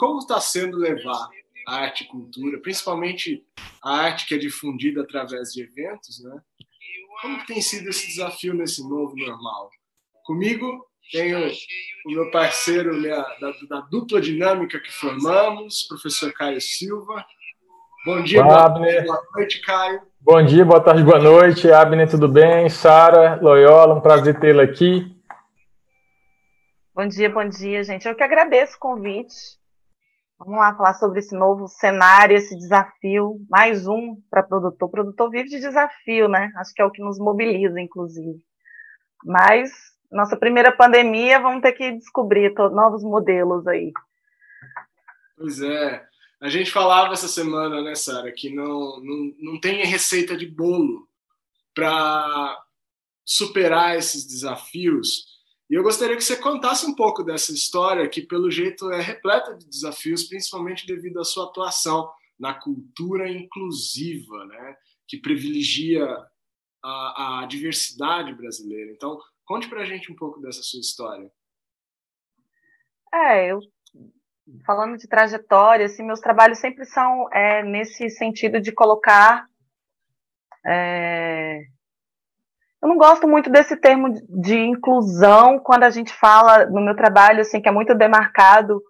como está sendo levar a arte e cultura, principalmente a arte que é difundida através de eventos, né? Como tem sido esse desafio nesse novo normal? Comigo tenho o meu parceiro minha, da, da, dupla dinâmica que formamos, professor Caio Silva. Bom dia, boa, Abner. boa noite, Caio. Bom dia, boa tarde, boa noite. Abner, tudo bem? Sara, Loyola, um prazer tê-la aqui. Bom dia, bom dia, gente. Eu que agradeço o convite. Vamos lá falar sobre esse novo cenário, esse desafio. Mais um para produtor. O produtor vive de desafio, né? Acho que é o que nos mobiliza, inclusive. Mas nossa primeira pandemia, vamos ter que descobrir novos modelos aí. Pois é. A gente falava essa semana, né, Sara, que não, não, não tem receita de bolo para superar esses desafios. E eu gostaria que você contasse um pouco dessa história, que pelo jeito é repleta de desafios, principalmente devido à sua atuação na cultura inclusiva, né, que privilegia a, a diversidade brasileira. Então, conte para a gente um pouco dessa sua história. É, eu falando de trajetória, assim, meus trabalhos sempre são é, nesse sentido de colocar. É... Eu não gosto muito desse termo de inclusão quando a gente fala no meu trabalho, assim, que é muito demarcado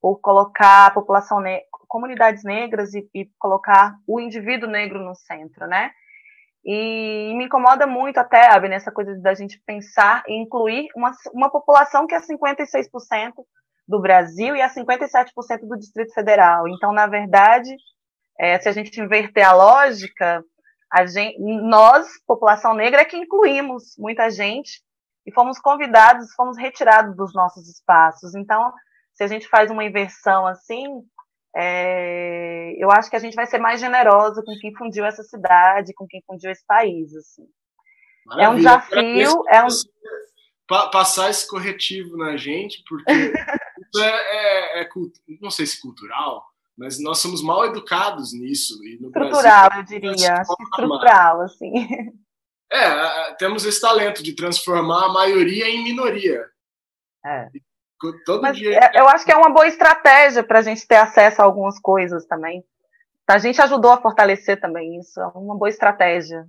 por colocar a população, ne comunidades negras e, e colocar o indivíduo negro no centro, né? E me incomoda muito até, Abner, essa coisa da gente pensar e incluir uma, uma população que é 56% do Brasil e a 57% do Distrito Federal. Então, na verdade, é, se a gente inverter a lógica, a gente, nós, população negra, é que incluímos muita gente e fomos convidados, fomos retirados dos nossos espaços. Então, se a gente faz uma inversão assim, é, eu acho que a gente vai ser mais generoso com quem fundiu essa cidade, com quem fundiu esse país. Assim. É um desafio. É um... Passar esse corretivo na gente, porque isso é, é, é, não sei se cultural, mas nós somos mal educados nisso. E no estrutural, Brasil, eu diria. Estrutural, assim. É, temos esse talento de transformar a maioria em minoria. É. Todo mas dia. É, eu acho que é uma boa estratégia para a gente ter acesso a algumas coisas também. A gente ajudou a fortalecer também isso. É uma boa estratégia.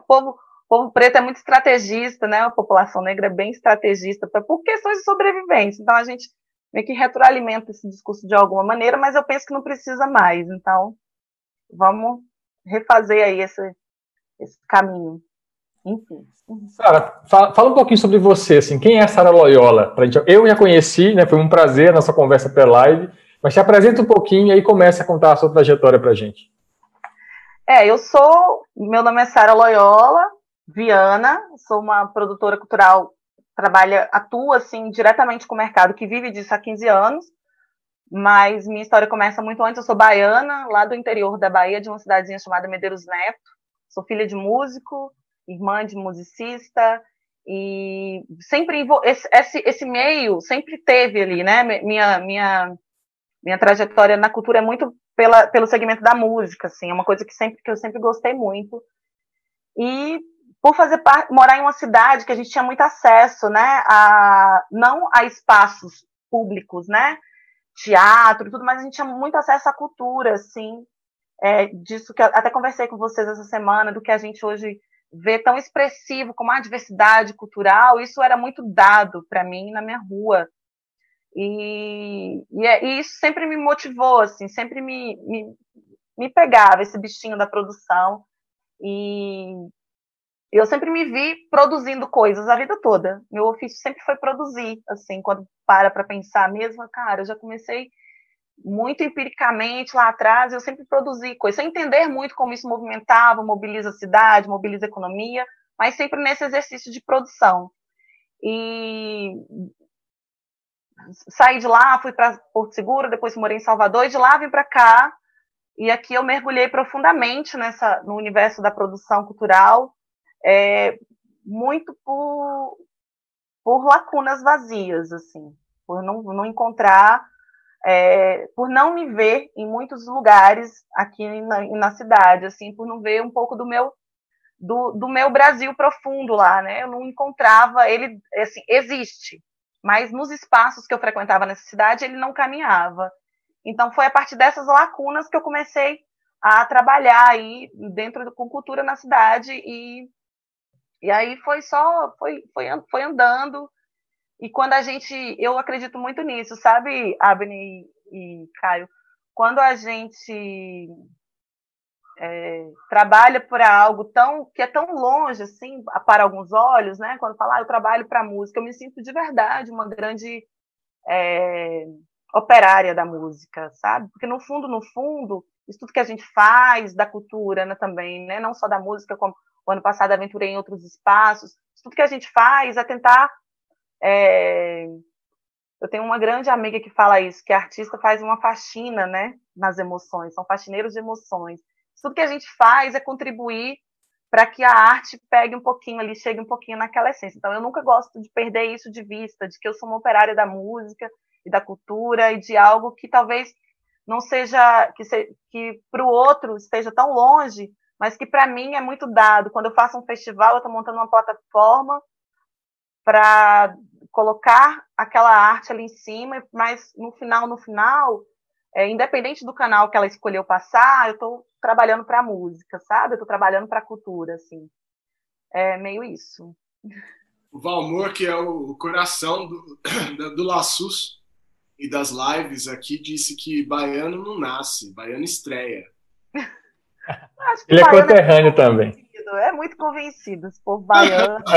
O povo, o povo preto é muito estrategista, né? A população negra é bem estrategista por questões de sobrevivência. Então a gente meio que retroalimenta esse discurso de alguma maneira, mas eu penso que não precisa mais. Então, vamos refazer aí esse, esse caminho. Enfim. Sara, fala, fala, um pouquinho sobre você, assim, quem é a Sara Loyola? Eu já conheci, né, foi um prazer a nossa conversa pela live, mas se apresenta um pouquinho e aí começa a contar a sua trajetória para gente. É, eu sou, meu nome é Sara Loyola, Viana, sou uma produtora cultural trabalha, atua assim diretamente com o mercado, que vive disso há 15 anos, mas minha história começa muito antes. Eu sou baiana, lá do interior da Bahia, de uma cidadezinha chamada Medeiros Neto. Sou filha de músico, irmã de musicista, e sempre esse, esse, esse meio sempre teve ali, né? Minha, minha, minha trajetória na cultura é muito pela, pelo segmento da música, assim, é uma coisa que, sempre, que eu sempre gostei muito. E por fazer parte, morar em uma cidade que a gente tinha muito acesso, né, a, não a espaços públicos, né, teatro tudo, mas a gente tinha muito acesso à cultura, assim, é, disso que até conversei com vocês essa semana, do que a gente hoje vê tão expressivo como a diversidade cultural, isso era muito dado para mim na minha rua. E, e, é, e, isso sempre me motivou, assim, sempre me, me, me pegava esse bichinho da produção. E eu sempre me vi produzindo coisas a vida toda. Meu ofício sempre foi produzir, assim, quando para para pensar mesmo, cara, eu já comecei muito empiricamente lá atrás, eu sempre produzi coisas, sem entender muito como isso movimentava, mobiliza a cidade, mobiliza a economia, mas sempre nesse exercício de produção. E saí de lá, fui para Porto Seguro, depois morei em Salvador, e de lá vim para cá, e aqui eu mergulhei profundamente nessa no universo da produção cultural, é, muito por, por lacunas vazias, assim, por não, não encontrar, é, por não me ver em muitos lugares aqui na, na, cidade, assim, por não ver um pouco do meu do, do meu Brasil profundo lá, né? Eu não encontrava ele, assim, existe, mas nos espaços que eu frequentava nessa cidade ele não caminhava. Então foi a partir dessas lacunas que eu comecei a trabalhar aí dentro do, com cultura na cidade e e aí foi só foi foi, foi andando e quando a gente eu acredito muito nisso sabe Abner e, e Caio quando a gente é, trabalha para algo tão que é tão longe assim para alguns olhos, né? Quando fala, ah, eu trabalho para música, eu me sinto de verdade uma grande é, operária da música, sabe? Porque no fundo, no fundo, isso tudo que a gente faz da cultura, né, também, né? Não só da música, como o ano passado aventurei em outros espaços. Tudo que a gente faz é tentar é, eu tenho uma grande amiga que fala isso, que a artista faz uma faxina, né, nas emoções, são faxineiros de emoções tudo que a gente faz é contribuir para que a arte pegue um pouquinho ali, chegue um pouquinho naquela essência. Então, eu nunca gosto de perder isso de vista, de que eu sou uma operária da música e da cultura e de algo que talvez não seja, que, se, que para o outro esteja tão longe, mas que para mim é muito dado. Quando eu faço um festival, eu estou montando uma plataforma para colocar aquela arte ali em cima, mas no final, no final, é, independente do canal que ela escolheu passar, eu estou trabalhando para a música, sabe? Eu estou trabalhando para a cultura, assim. É meio isso. O Valmor, que é o coração do, do Laços e das lives aqui, disse que baiano não nasce, baiano estreia. Ele é, é conterrâneo é também. É muito convencido, esse povo baiano.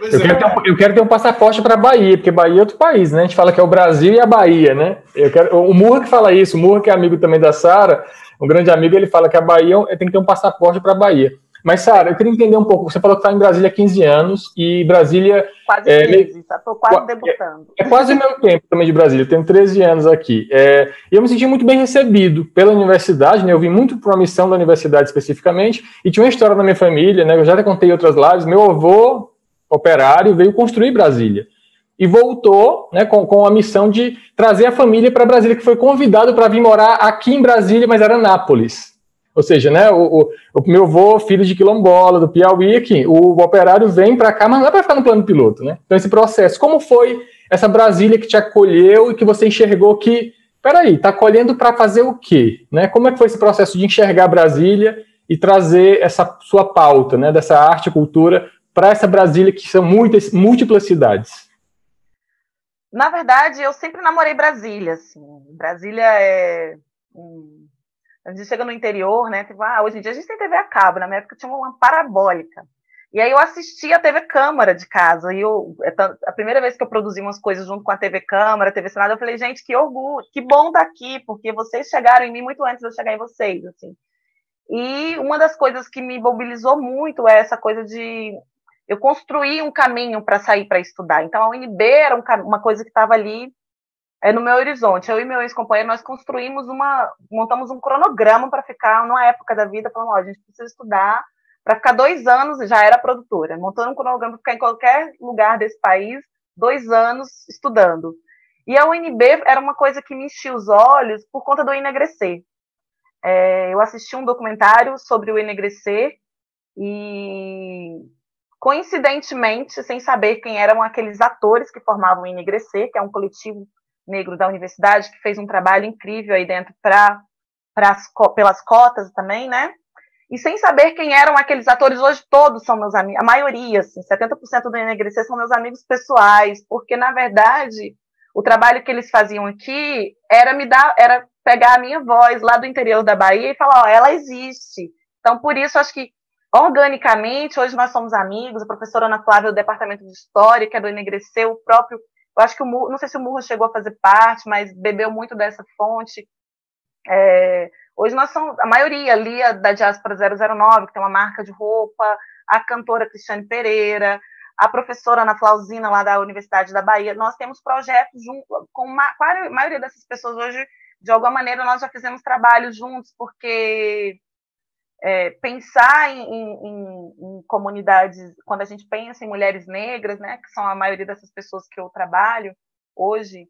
eu, é. quero um, eu, quero ter um, passaporte para Bahia, porque Bahia é outro país, né? A gente fala que é o Brasil e a Bahia, né? Eu quero, o Murra que fala isso, o Murra que é amigo também da Sara, um grande amigo, ele fala que a Bahia tem que ter um passaporte para Bahia. Mas, Sara, eu queria entender um pouco. Você falou que está em Brasília há 15 anos e Brasília. Quase é, 15, estou quase debutando. É, é, quase o meu tempo também de Brasília, eu tenho 13 anos aqui. É, e eu me senti muito bem recebido pela universidade, né? Eu vim muito para uma missão da universidade especificamente, e tinha uma história na minha família, né? Eu já até contei em outras lives. Meu avô operário, veio construir Brasília. E voltou né, com, com a missão de trazer a família para Brasília, que foi convidado para vir morar aqui em Brasília, mas era Nápoles. Ou seja, né, o, o, o meu avô, filho de quilombola, do Piauí, aqui, o, o operário vem para cá, mas não é para ficar no plano piloto. Né? Então, esse processo, como foi essa Brasília que te acolheu e que você enxergou que, peraí, está acolhendo para fazer o quê? Né? Como é que foi esse processo de enxergar Brasília e trazer essa sua pauta, né, dessa arte e cultura para essa Brasília que são muitas múltiplas cidades? Na verdade, eu sempre namorei Brasília, assim. Brasília é. A gente chega no interior, né? Tipo, ah, hoje em dia a gente tem TV a cabo, na minha época tinha uma parabólica. E aí eu assistia a TV Câmara de casa. E eu, é a primeira vez que eu produzi umas coisas junto com a TV Câmara, a TV Senado, eu falei, gente, que orgulho, que bom estar tá aqui, porque vocês chegaram em mim muito antes de eu chegar em vocês, assim. E uma das coisas que me mobilizou muito é essa coisa de eu construí um caminho para sair para estudar. Então, a UNB era um, uma coisa que estava ali é, no meu horizonte. Eu e meu ex-companheiro, nós construímos uma, montamos um cronograma para ficar numa época da vida, falando, ó, a gente precisa estudar para ficar dois anos, já era produtora, montando um cronograma para ficar em qualquer lugar desse país, dois anos estudando. E a UNB era uma coisa que me enchia os olhos por conta do enegrecer. É, eu assisti um documentário sobre o enegrecer e coincidentemente, sem saber quem eram aqueles atores que formavam o Enegrecer, que é um coletivo negro da universidade que fez um trabalho incrível aí dentro para pelas cotas também, né? E sem saber quem eram aqueles atores, hoje todos são meus amigos, a maioria, assim, 70% do Enegrecer são meus amigos pessoais, porque na verdade o trabalho que eles faziam aqui era me dar, era pegar a minha voz lá do interior da Bahia e falar, ó, ela existe. Então, por isso, acho que organicamente, hoje nós somos amigos, a professora Ana Flávia do Departamento de História, que é do Enegreceu, o próprio, eu acho que o Murro, não sei se o Murro chegou a fazer parte, mas bebeu muito dessa fonte. É, hoje nós somos, a maioria, Lia da Diáspora 009, que tem uma marca de roupa, a cantora Cristiane Pereira, a professora Ana Flausina, lá da Universidade da Bahia, nós temos projetos junto, com a maioria dessas pessoas hoje, de alguma maneira, nós já fizemos trabalho juntos, porque é, pensar em, em, em, comunidades, quando a gente pensa em mulheres negras, né, que são a maioria dessas pessoas que eu trabalho hoje,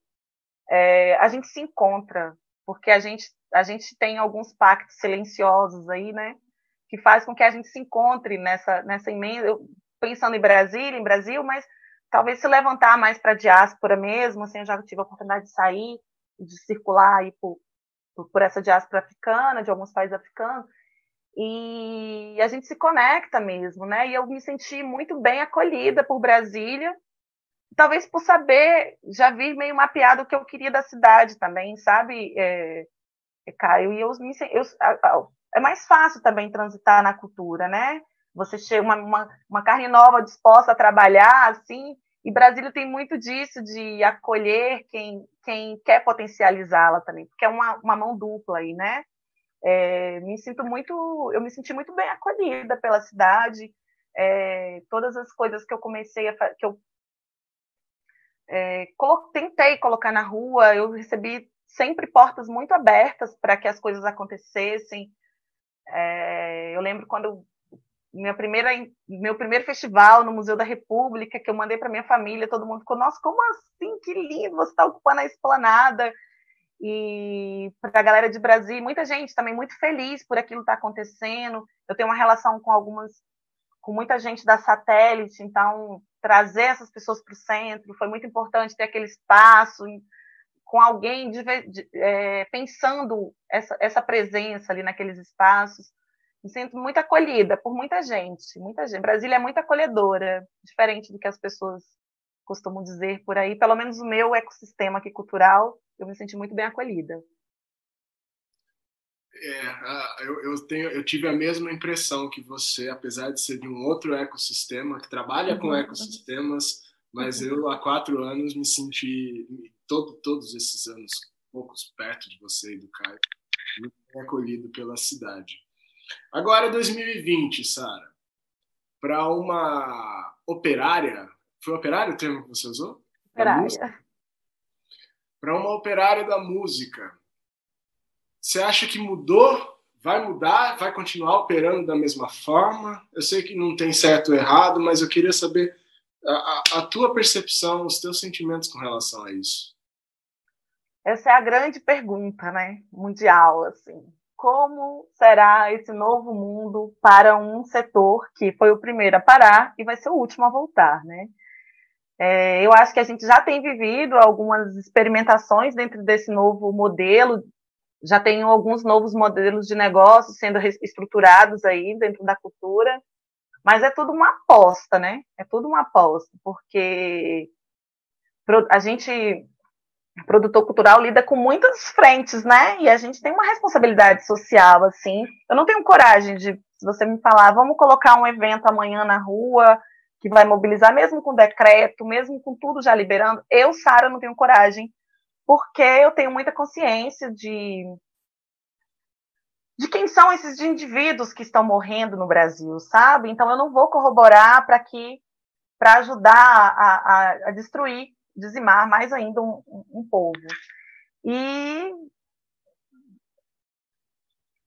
é, a gente se encontra, porque a gente, a gente tem alguns pactos silenciosos aí, né, que faz com que a gente se encontre nessa, nessa imensa, pensando em Brasília, em Brasil, mas talvez se levantar mais para a diáspora mesmo, assim, eu já tive a oportunidade de sair de circular aí por, por, por essa diáspora africana, de alguns países africanos, e a gente se conecta mesmo, né? E eu me senti muito bem acolhida por Brasília, talvez por saber, já vi meio mapeado o que eu queria da cidade também, sabe, é, é Caio? E eu, me, eu, é mais fácil também transitar na cultura, né? Você chega uma, uma, uma carne nova disposta a trabalhar, assim, e Brasília tem muito disso, de acolher quem, quem quer potencializá-la também, porque é uma, uma mão dupla aí, né? É, me sinto muito, eu me senti muito bem acolhida pela cidade. É, todas as coisas que eu comecei a que eu é, colo tentei colocar na rua, eu recebi sempre portas muito abertas para que as coisas acontecessem. É, eu lembro quando minha primeira, meu primeiro festival no Museu da República, que eu mandei para minha família, todo mundo ficou, nossa, como assim? Que lindo, você está ocupando a esplanada. E para a galera de Brasília, muita gente também muito feliz por aquilo estar tá acontecendo. Eu tenho uma relação com algumas, com muita gente da satélite, então trazer essas pessoas para o centro foi muito importante ter aquele espaço com alguém de, de, é, pensando essa, essa presença ali naqueles espaços me sinto muito acolhida por muita gente, muita gente. Brasília é muito acolhedora, diferente do que as pessoas costumam dizer por aí. Pelo menos o meu ecossistema aqui cultural, eu me senti muito bem acolhida. É, eu, eu, tenho, eu tive a mesma impressão que você, apesar de ser de um outro ecossistema que trabalha com uhum. ecossistemas, mas uhum. eu há quatro anos me senti todo, todos esses anos poucos perto de você e do Caio, muito bem acolhido pela cidade. Agora, 2020, Sara, para uma operária, foi operária o termo que você usou? Operária. Para uma operária da música, você acha que mudou? Vai mudar? Vai continuar operando da mesma forma? Eu sei que não tem certo ou errado, mas eu queria saber a, a, tua percepção, os teus sentimentos com relação a isso. Essa é a grande pergunta, né? Mundial, assim como será esse novo mundo para um setor que foi o primeiro a parar e vai ser o último a voltar, né? É, eu acho que a gente já tem vivido algumas experimentações dentro desse novo modelo, já tem alguns novos modelos de negócio sendo estruturados aí dentro da cultura, mas é tudo uma aposta, né? É tudo uma aposta, porque a gente produtor cultural lida com muitas frentes, né? E a gente tem uma responsabilidade social, assim. Eu não tenho coragem de, se você me falar, vamos colocar um evento amanhã na rua que vai mobilizar, mesmo com decreto, mesmo com tudo já liberando. Eu, Sara, não tenho coragem, porque eu tenho muita consciência de de quem são esses indivíduos que estão morrendo no Brasil, sabe? Então eu não vou corroborar para que para ajudar a, a, a destruir dizimar mais ainda um, um povo. E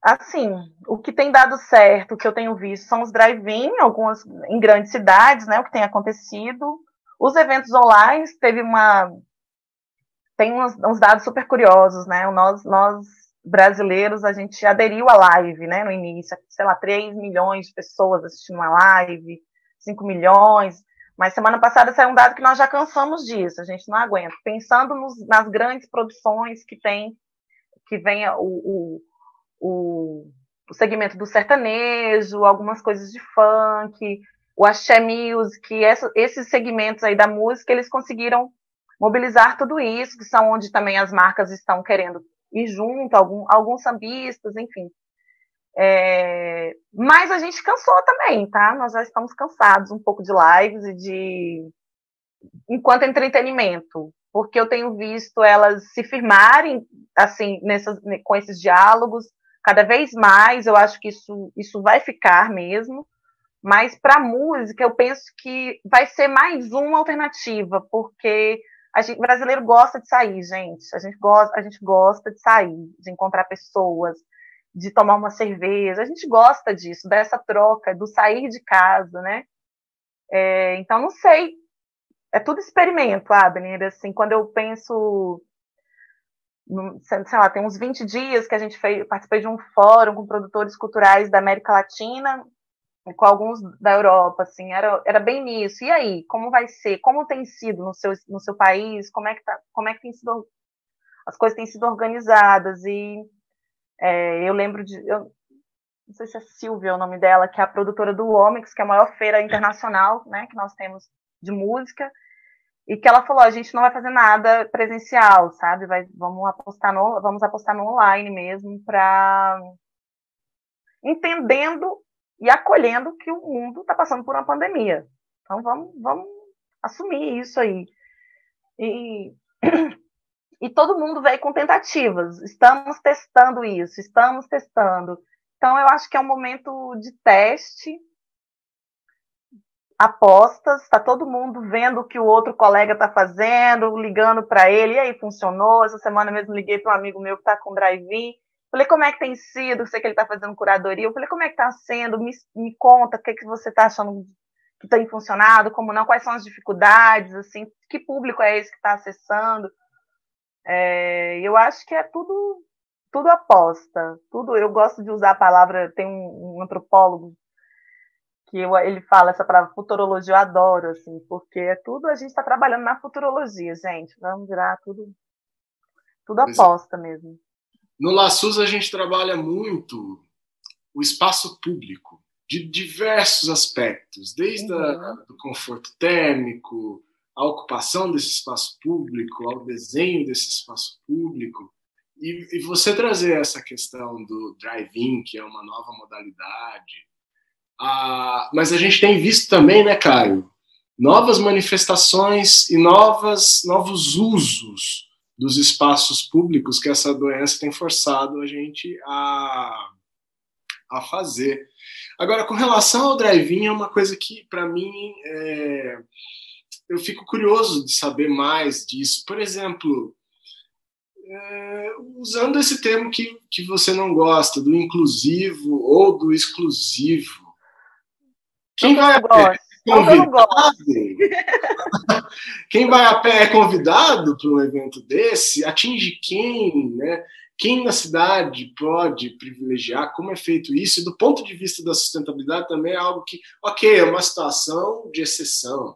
assim, o que tem dado certo, o que eu tenho visto, são os drive-in, algumas em grandes cidades, né, o que tem acontecido. Os eventos online, teve uma tem uns, uns, dados super curiosos, né? Nós, nós brasileiros, a gente aderiu à live, né, no início, sei lá, 3 milhões de pessoas assistindo uma live, 5 milhões. Mas semana passada saiu um dado que nós já cansamos disso, a gente não aguenta. Pensando nos, nas grandes produções que tem, que vem o, o, o, o, segmento do sertanejo, algumas coisas de funk, o axé music, essa, esses segmentos aí da música, eles conseguiram mobilizar tudo isso, que são onde também as marcas estão querendo ir junto, algum, alguns sambistas, enfim. É, mas a gente cansou também, tá? Nós já estamos cansados um pouco de lives e de enquanto entretenimento, porque eu tenho visto elas se firmarem assim nessas, com esses diálogos cada vez mais. Eu acho que isso isso vai ficar mesmo. Mas para música eu penso que vai ser mais uma alternativa, porque a gente, brasileiro gosta de sair, gente. A gente gosta, a gente gosta de sair, de encontrar pessoas, de tomar uma cerveja. A gente gosta disso, dessa troca, do sair de casa, né? É, então, não sei. É tudo experimento, Abner. Assim, quando eu penso. Sei lá, tem uns 20 dias que a gente fez, participei de um fórum com produtores culturais da América Latina e com alguns da Europa, assim, era, era bem nisso. E aí, como vai ser? Como tem sido no seu, no seu país? Como é que, tá, como é que tem sido as coisas têm sido organizadas e é, eu lembro de, eu, não sei se é Silvia o nome dela, que é a produtora do Omics, que é a maior feira internacional, né, que nós temos de música, e que ela falou, a gente não vai fazer nada presencial, sabe? Vai, vamos apostar no, vamos apostar no online mesmo para entendendo e acolhendo que o mundo está passando por uma pandemia. Então vamos, vamos assumir isso aí. E, e todo mundo veio com tentativas. Estamos testando isso, estamos testando. Então eu acho que é um momento de teste, apostas, está todo mundo vendo o que o outro colega está fazendo, ligando para ele, e aí funcionou. Essa semana mesmo liguei para um amigo meu que está com drive-in Falei, como é que tem sido? Sei que ele está fazendo curadoria. Eu falei, como é que está sendo? Me, me conta, o que, é que você está achando que tem funcionado, como não, quais são as dificuldades, assim, que público é esse que está acessando. É, eu acho que é tudo tudo aposta, tudo. Eu gosto de usar a palavra, tem um, um antropólogo que ele fala essa palavra futurologia, eu adoro, assim, porque é tudo a gente está trabalhando na futurologia, gente. Vamos virar tudo tudo é. aposta mesmo. No Laçus a gente trabalha muito o espaço público, de diversos aspectos, desde uhum. do conforto térmico, a ocupação desse espaço público, ao desenho desse espaço público. E, e você trazer essa questão do drive-in, que é uma nova modalidade. Ah, mas a gente tem visto também, né, Caio, novas manifestações e novas, novos usos dos espaços públicos que essa doença tem forçado a gente a, a fazer. Agora, com relação ao drive-in, é uma coisa que, para mim, é, eu fico curioso de saber mais disso. Por exemplo, é, usando esse termo que, que você não gosta, do inclusivo ou do exclusivo. Quem vai a pé? Convidado? Quem vai a pé é convidado para um evento desse? Atinge quem, né? Quem na cidade pode privilegiar? Como é feito isso? E do ponto de vista da sustentabilidade também é algo que, ok, é uma situação de exceção,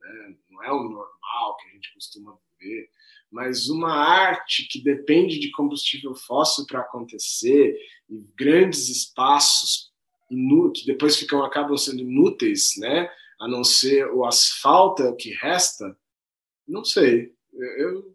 né? não é o normal que a gente costuma viver, mas uma arte que depende de combustível fóssil para acontecer e grandes espaços que depois ficam acabam sendo inúteis, né? A não ser o asfalto é que resta. Não sei. Eu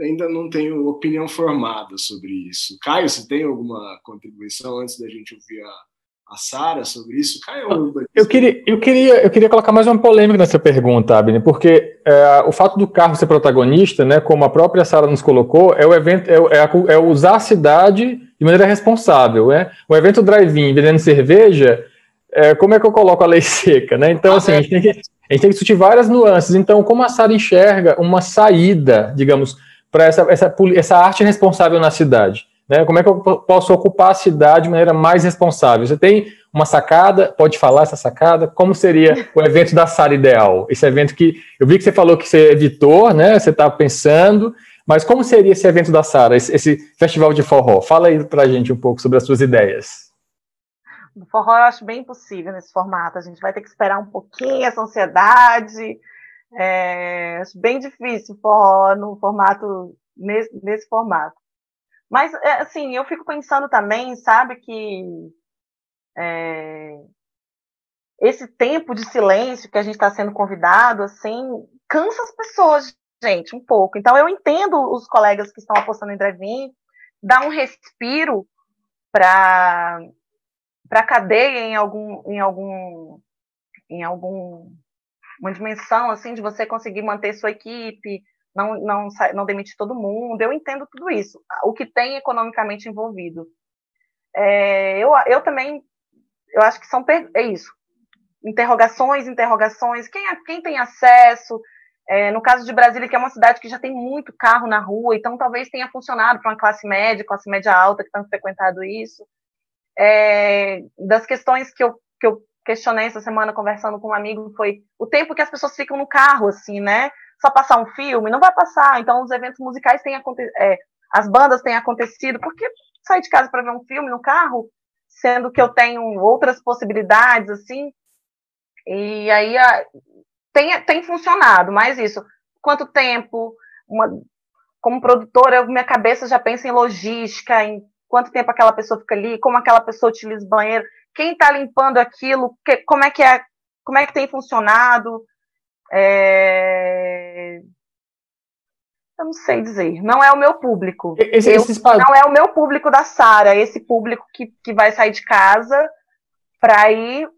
ainda não tenho opinião formada sobre isso. Caio, você tem alguma contribuição antes da gente ouvir a, a Sara sobre isso? Caio, eu queria, eu queria, eu queria colocar mais uma polêmica nessa pergunta, Abner, porque é, o fato do carro ser protagonista, né, como a própria Sara nos colocou, é o evento, é, é, é, usar a cidade de maneira responsável, né? O evento drive-in vendendo cerveja, é, como é que eu coloco a lei seca, né? Então, assim, a gente tem que a gente tem que discutir várias nuances. Então, como a Sara enxerga uma saída, digamos, para essa, essa, essa arte responsável na cidade? Né? Como é que eu posso ocupar a cidade de maneira mais responsável? Você tem uma sacada? Pode falar essa sacada? Como seria o evento da Sara ideal? Esse evento que eu vi que você falou que você é editor, né? Você está pensando, mas como seria esse evento da Sara, esse, esse, festival de forró? Fala aí para a gente um pouco sobre as suas ideias. Forró eu acho bem possível nesse formato. A gente vai ter que esperar um pouquinho essa ansiedade, é, acho bem difícil forró no formato nesse, nesse formato. Mas é, assim, eu fico pensando também, sabe, que é, esse tempo de silêncio que a gente está sendo convidado, assim, cansa as pessoas, gente, um pouco. Então eu entendo os colegas que estão apostando em drive-in, dá um respiro para para cadeia em algum em algum em algum uma dimensão assim de você conseguir manter sua equipe, não, não, não demitir todo mundo. Eu entendo tudo isso, o que tem economicamente envolvido. É, eu, eu também, eu acho que são é isso. Interrogações, interrogações. Quem, quem tem acesso? É, no caso de Brasília, que é uma cidade que já tem muito carro na rua, então talvez tenha funcionado para uma classe média, classe média alta que tem frequentado isso. É, das questões que eu, que eu questionei essa semana conversando com um amigo foi o tempo que as pessoas ficam no carro, assim, né? Só passar um filme, não vai passar. Então, os eventos musicais têm acontecido, é, as bandas têm acontecido, porque sair de casa para ver um filme no carro, sendo que eu tenho outras possibilidades, assim, e aí tem, tem funcionado, mas isso, quanto tempo, uma, como produtora, minha cabeça já pensa em logística, em quanto tempo aquela pessoa fica ali, como aquela pessoa utiliza o banheiro, quem está limpando aquilo, que, como é que é, como é que tem funcionado. É... Eu não sei dizer. Não é o meu público. Esse, eu, não é o meu público da Sara. Esse público que, que vai sair de casa para ir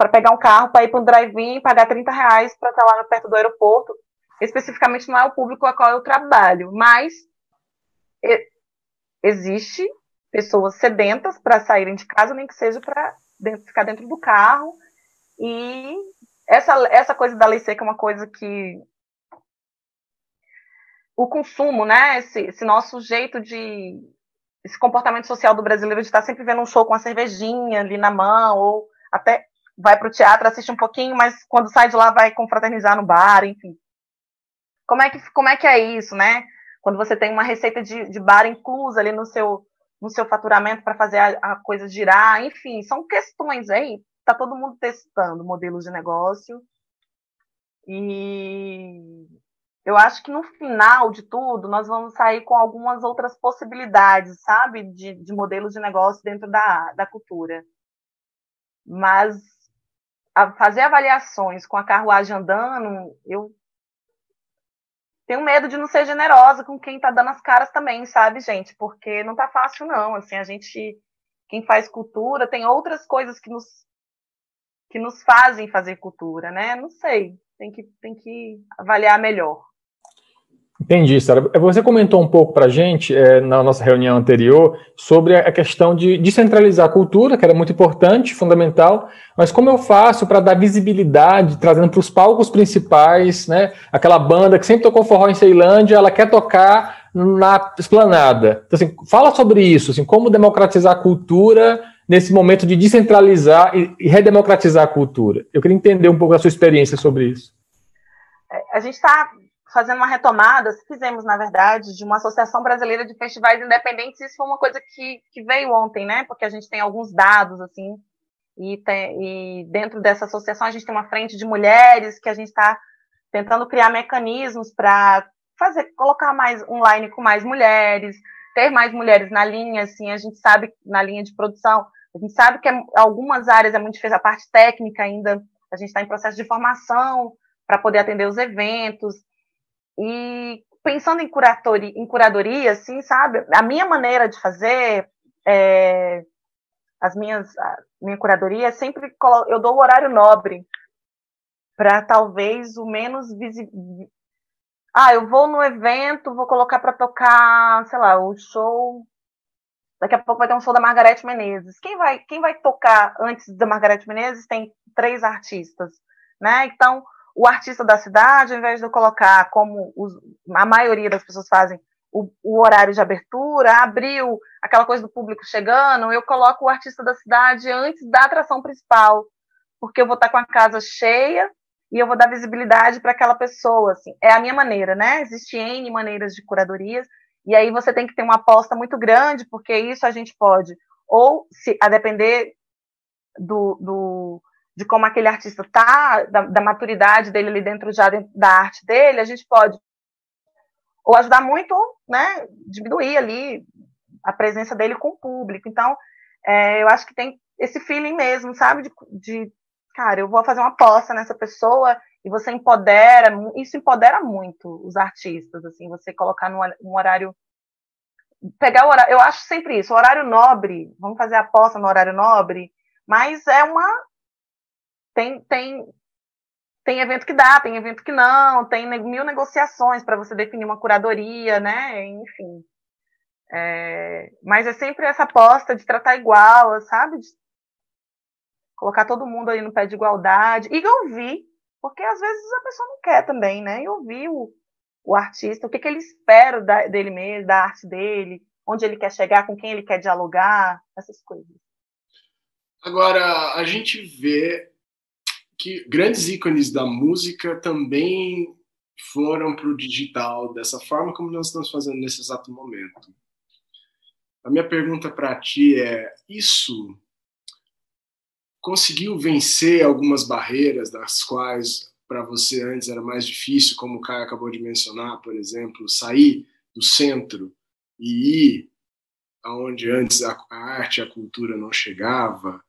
para pegar um carro para ir para um drive-in, pagar 30 reais para estar tá lá perto do aeroporto. Especificamente não é o público a qual eu trabalho, mas existe pessoas sedentas para saírem de casa, nem que seja para ficar dentro do carro. E essa, essa coisa da lei seca é uma coisa que o consumo, né? Esse, esse, nosso jeito de. Esse comportamento social do brasileiro de estar sempre vendo um show com uma cervejinha ali na mão, ou até vai para o teatro, assiste um pouquinho, mas quando sai de lá vai confraternizar no bar, enfim. Como é que, como é, que é isso, né? Quando você tem uma receita de, de bar inclusa ali no seu, no seu faturamento para fazer a, a, coisa girar, enfim, são questões aí. Está todo mundo testando modelos de negócio. E eu acho que no final de tudo, nós vamos sair com algumas outras possibilidades, sabe, de, de modelos de negócio dentro da, da cultura. Mas a fazer avaliações com a carruagem andando, eu tenho medo de não ser generosa com quem está dando as caras também, sabe, gente? Porque não tá fácil, não. Assim, a gente, quem faz cultura, tem outras coisas que nos, que nos fazem fazer cultura, né? Não sei. Tem que, tem que avaliar melhor. Entendi, Sara. Você comentou um pouco para a gente, é, na nossa reunião anterior, sobre a questão de descentralizar a cultura, que era muito importante, fundamental, mas como eu faço para dar visibilidade, trazendo para os palcos principais, né? Aquela banda que sempre tocou forró em Ceilândia, ela quer tocar na esplanada. Então, assim, fala sobre isso, assim, como democratizar a cultura nesse momento de descentralizar e, e redemocratizar a cultura. Eu queria entender um pouco a sua experiência sobre isso. É, a gente está fazendo uma retomada, fizemos, na verdade, de uma Associação Brasileira de Festivais Independentes. Isso foi uma coisa que, que veio ontem, né? Porque a gente tem alguns dados, assim, e, tem, e dentro dessa associação a gente tem uma frente de mulheres que a gente está tentando criar mecanismos para fazer, colocar mais online com mais mulheres, ter mais mulheres na linha, assim, a gente sabe, na linha de produção, a gente sabe que é, algumas áreas é muito difícil, a parte técnica ainda, a gente está em processo de formação para poder atender os eventos, e pensando em curadoria, em curadoria, assim, sabe? A minha maneira de fazer é, as minhas minha curadoria é sempre eu dou o horário nobre para talvez o menos visível. Ah, eu vou no evento, vou colocar para tocar, sei lá, o show. Daqui a pouco vai ter um show da Margareth Menezes. Quem vai, quem vai tocar antes da Margareth Menezes tem três artistas, né? Então, o artista da cidade, ao invés de eu colocar como os, a maioria das pessoas fazem o, o, horário de abertura, abriu aquela coisa do público chegando, eu coloco o artista da cidade antes da atração principal, porque eu vou estar com a casa cheia e eu vou dar visibilidade para aquela pessoa, assim. É a minha maneira, né? Existem N maneiras de curadorias, e aí você tem que ter uma aposta muito grande, porque isso a gente pode, ou se a depender do, do de como aquele artista está, da, da, maturidade dele ali dentro já dentro da arte dele, a gente pode ou ajudar muito, né, diminuir ali a presença dele com o público. Então, é, eu acho que tem esse feeling mesmo, sabe, de, de, cara, eu vou fazer uma aposta nessa pessoa e você empodera, isso empodera muito os artistas, assim, você colocar num, um horário pegar o horário, eu acho sempre isso, horário nobre, vamos fazer a aposta no horário nobre, mas é uma tem, tem, tem evento que dá, tem evento que não, tem mil negociações para você definir uma curadoria, né? Enfim. É, mas é sempre essa aposta de tratar igual, sabe? De colocar todo mundo ali no pé de igualdade e ouvir, porque às vezes a pessoa não quer também, né? E ouvir o, o artista, o que, que ele espera da, dele mesmo, da arte dele, onde ele quer chegar, com quem ele quer dialogar, essas coisas. Agora, a gente vê que grandes ícones da música também foram para o digital, dessa forma como nós estamos fazendo nesse exato momento. A minha pergunta para ti é: isso conseguiu vencer algumas barreiras das quais para você antes era mais difícil, como o Caio acabou de mencionar, por exemplo, sair do centro e ir aonde antes a, arte a cultura não chegava?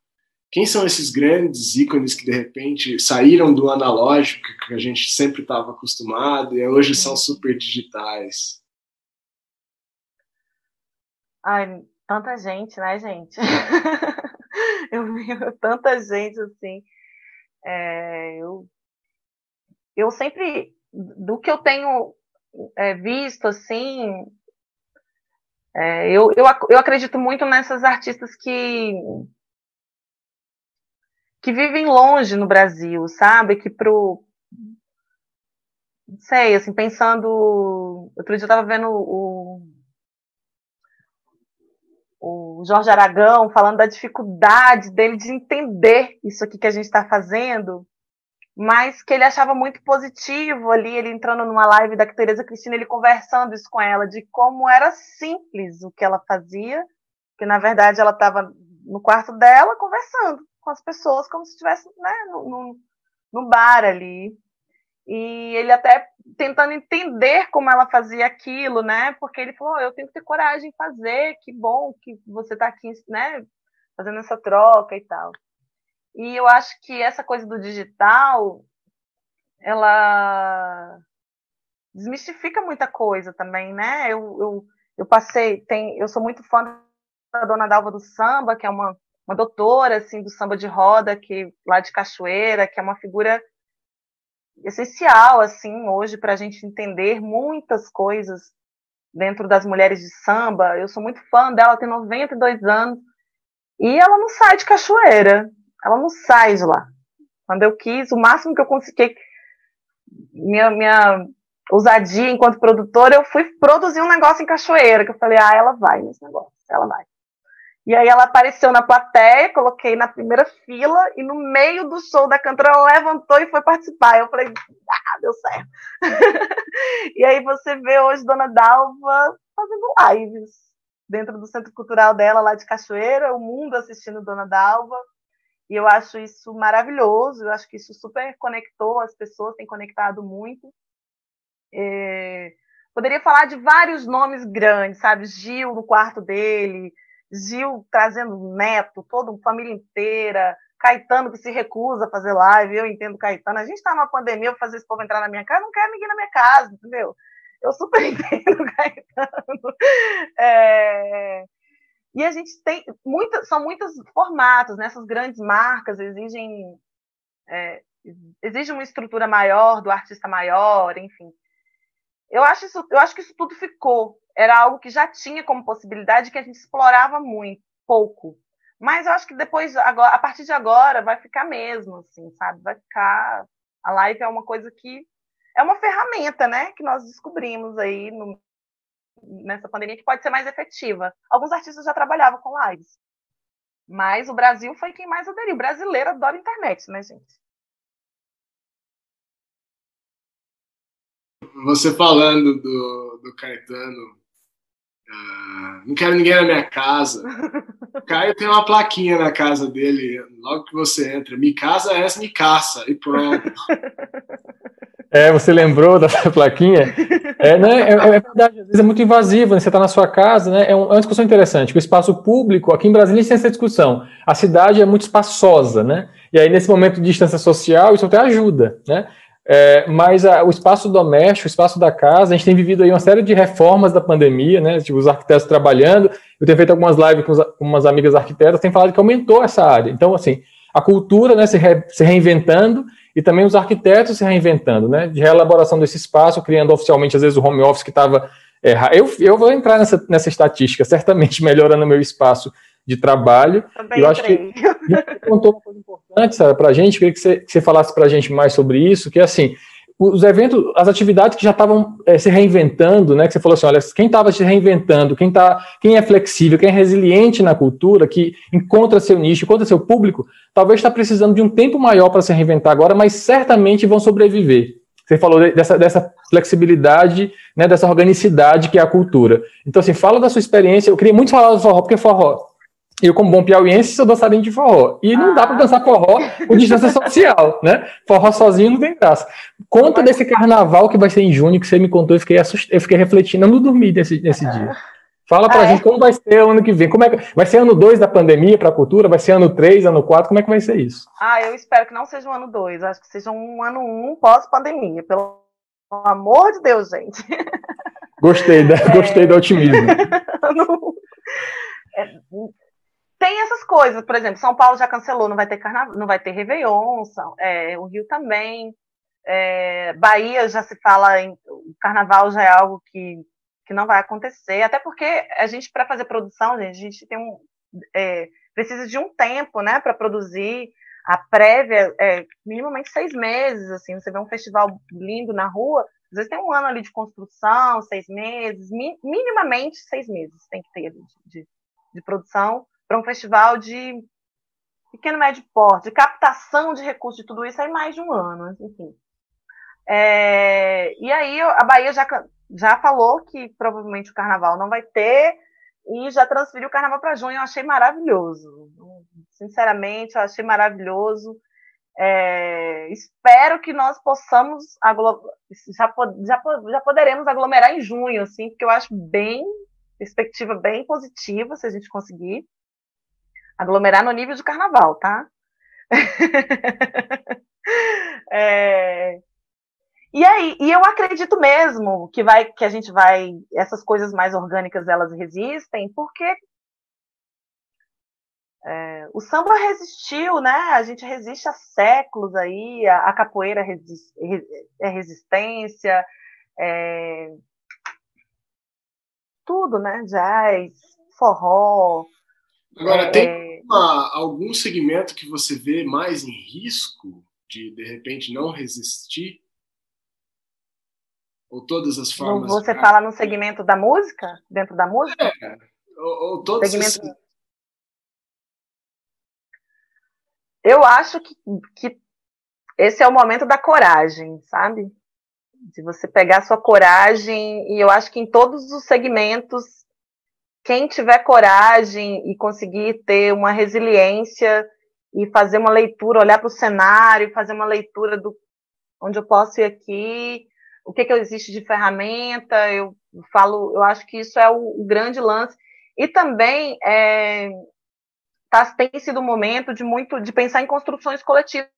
Quem são esses grandes ícones que de repente saíram do analógico que a gente sempre estava acostumado e hoje são super digitais? Ai, tanta gente, né, gente? eu vi tanta gente assim. É, eu, eu sempre, do que eu tenho é, visto, assim, é, eu, eu, eu acredito muito nessas artistas que que vivem longe no Brasil, sabe? Que pro não sei, assim, pensando, outro dia eu estava vendo o o Jorge Aragão falando da dificuldade dele de entender isso aqui que a gente está fazendo, mas que ele achava muito positivo ali, ele entrando numa live da Tereza Cristina, ele conversando isso com ela, de como era simples o que ela fazia, que na verdade ela estava no quarto dela conversando com as pessoas, como se estivesse né, no, no, no bar ali. E ele até tentando entender como ela fazia aquilo, né? Porque ele falou: oh, eu tenho que ter coragem de fazer, que bom que você está aqui, né? Fazendo essa troca e tal. E eu acho que essa coisa do digital, ela desmistifica muita coisa também, né? Eu, eu, eu passei, tem, eu sou muito fã da Dona Dalva do Samba, que é uma, uma doutora assim do samba de roda, que lá de Cachoeira, que é uma figura essencial assim hoje para a gente entender muitas coisas dentro das mulheres de samba. Eu sou muito fã dela, tem 92 anos e ela não sai de cachoeira, ela não sai de lá. Quando eu quis, o máximo que eu consegui, minha, minha ousadia enquanto produtora, eu fui produzir um negócio em cachoeira, que eu falei, ah, ela vai nesse negócio, ela vai. E aí ela apareceu na plateia, coloquei na primeira fila e no meio do show da cantora ela levantou e foi participar. Eu falei, ah, deu certo. e aí você vê hoje Dona Dalva fazendo lives dentro do Centro Cultural dela lá de Cachoeira, o mundo assistindo Dona Dalva. E eu acho isso maravilhoso, eu acho que isso super conectou as pessoas, tem conectado muito. É... Poderia falar de vários nomes grandes, sabe? Gil no quarto dele, Gil trazendo neto, toda a família inteira, Caetano que se recusa a fazer live, eu entendo Caetano. A gente está numa pandemia, eu vou fazer esse povo entrar na minha casa, não quero ninguém na minha casa, entendeu? Eu super entendo Caetano. É... E a gente tem muitas, são muitos formatos, né? Essas grandes marcas exigem é, exige uma estrutura maior do artista maior, enfim. Eu acho, isso, eu acho que isso tudo ficou. Era algo que já tinha como possibilidade que a gente explorava muito, pouco. Mas eu acho que depois, agora, a partir de agora, vai ficar mesmo, assim, sabe? Vai ficar. A live é uma coisa que é uma ferramenta, né? Que nós descobrimos aí no, nessa pandemia que pode ser mais efetiva. Alguns artistas já trabalhavam com lives. Mas o Brasil foi quem mais aderiu. O brasileiro adora internet, né, gente? você falando do, do Caetano, uh, não quero ninguém na minha casa. O Caio tem uma plaquinha na casa dele, logo que você entra, me casa é me caça, e pronto. É, você lembrou da plaquinha? É, né, é, é, verdade, às vezes é muito invasivo, né? você está na sua casa, né? É, um, é, uma discussão interessante. O espaço público, aqui em Brasília, tem essa discussão. A cidade é muito espaçosa, né? E aí, nesse momento de distância social, isso até ajuda, né? É, mas a, o espaço doméstico, o espaço da casa, a gente tem vivido aí uma série de reformas da pandemia, né? Tipo, os arquitetos trabalhando. Eu tenho feito algumas lives com, os, com umas amigas arquitetas, tem falado que aumentou essa área. Então, assim, a cultura né, se, re, se reinventando e também os arquitetos se reinventando, né? De reelaboração desse espaço, criando oficialmente, às vezes, o home office que estava. É, eu, eu vou entrar nessa, nessa estatística, certamente melhorando o meu espaço de trabalho. Também eu acho que contou uma coisa importante, Sara, para a gente. Queria que você, que você falasse para a gente mais sobre isso, que é assim, os eventos, as atividades que já estavam é, se reinventando, né? Que você falou assim, olha, quem estava se reinventando, quem tá, quem é flexível, quem é resiliente na cultura, que encontra seu nicho, encontra seu público, talvez está precisando de um tempo maior para se reinventar agora, mas certamente vão sobreviver. Você falou dessa, dessa flexibilidade, né, dessa organicidade que é a cultura. Então, assim, fala da sua experiência. Eu queria muito falar do forró, porque forró eu, como bom piauiense, sou dançarino de forró. E não ah. dá para dançar forró com distância social, né? Forró sozinho não tem graça. Conta desse carnaval que vai ser em junho, que você me contou, eu fiquei, assust... eu fiquei refletindo, eu não dormi nesse, nesse ah. dia. Fala pra ah, gente é? como vai ser o ano que vem. Como é que... Vai ser ano 2 da pandemia para a cultura? Vai ser ano 3, ano 4? Como é que vai ser isso? Ah, eu espero que não seja um ano 2. Acho que seja um ano 1 um pós-pandemia. Pelo amor de Deus, gente. Gostei, da, é... gostei do otimismo. é, tem essas coisas, por exemplo, São Paulo já cancelou, não vai ter carnaval, não vai ter Réveillon, São, é, o Rio também. É, Bahia já se fala em. O carnaval já é algo que que não vai acontecer, até porque a gente, para fazer produção, gente, a gente tem um, é, precisa de um tempo, né, para produzir. A prévia é minimamente seis meses, assim, você vê um festival lindo na rua, às vezes tem um ano ali de construção, seis meses, mi, minimamente seis meses tem que ter de, de, de produção para um festival de pequeno médio porte, de captação de recursos de tudo isso aí mais de um ano, enfim. É, e aí a Bahia já já falou que provavelmente o carnaval não vai ter e já transferiu o carnaval para junho. Eu achei maravilhoso. Sinceramente, eu achei maravilhoso. É, espero que nós possamos já, já, já poderemos aglomerar em junho, assim, porque eu acho bem perspectiva bem positiva se a gente conseguir aglomerar no nível de carnaval, tá? é, e aí, e eu acredito mesmo que vai que a gente vai essas coisas mais orgânicas elas resistem, porque é, o samba resistiu, né? A gente resiste há séculos aí, a, a capoeira é resistência, é, tudo, né? Jazz, forró. Agora, é, tem uma, algum segmento que você vê mais em risco de, de repente, não resistir? Ou todas as formas. Você fala no segmento da música? Dentro da música? É, ou, ou todos segmento... Esses... Eu acho que, que esse é o momento da coragem, sabe? De você pegar a sua coragem, e eu acho que em todos os segmentos, quem tiver coragem e conseguir ter uma resiliência e fazer uma leitura, olhar para o cenário, fazer uma leitura do onde eu posso ir aqui, o que, que existe de ferramenta, eu falo, eu acho que isso é o, o grande lance. E também é, tá, tem sido um momento de muito de pensar em construções coletivas,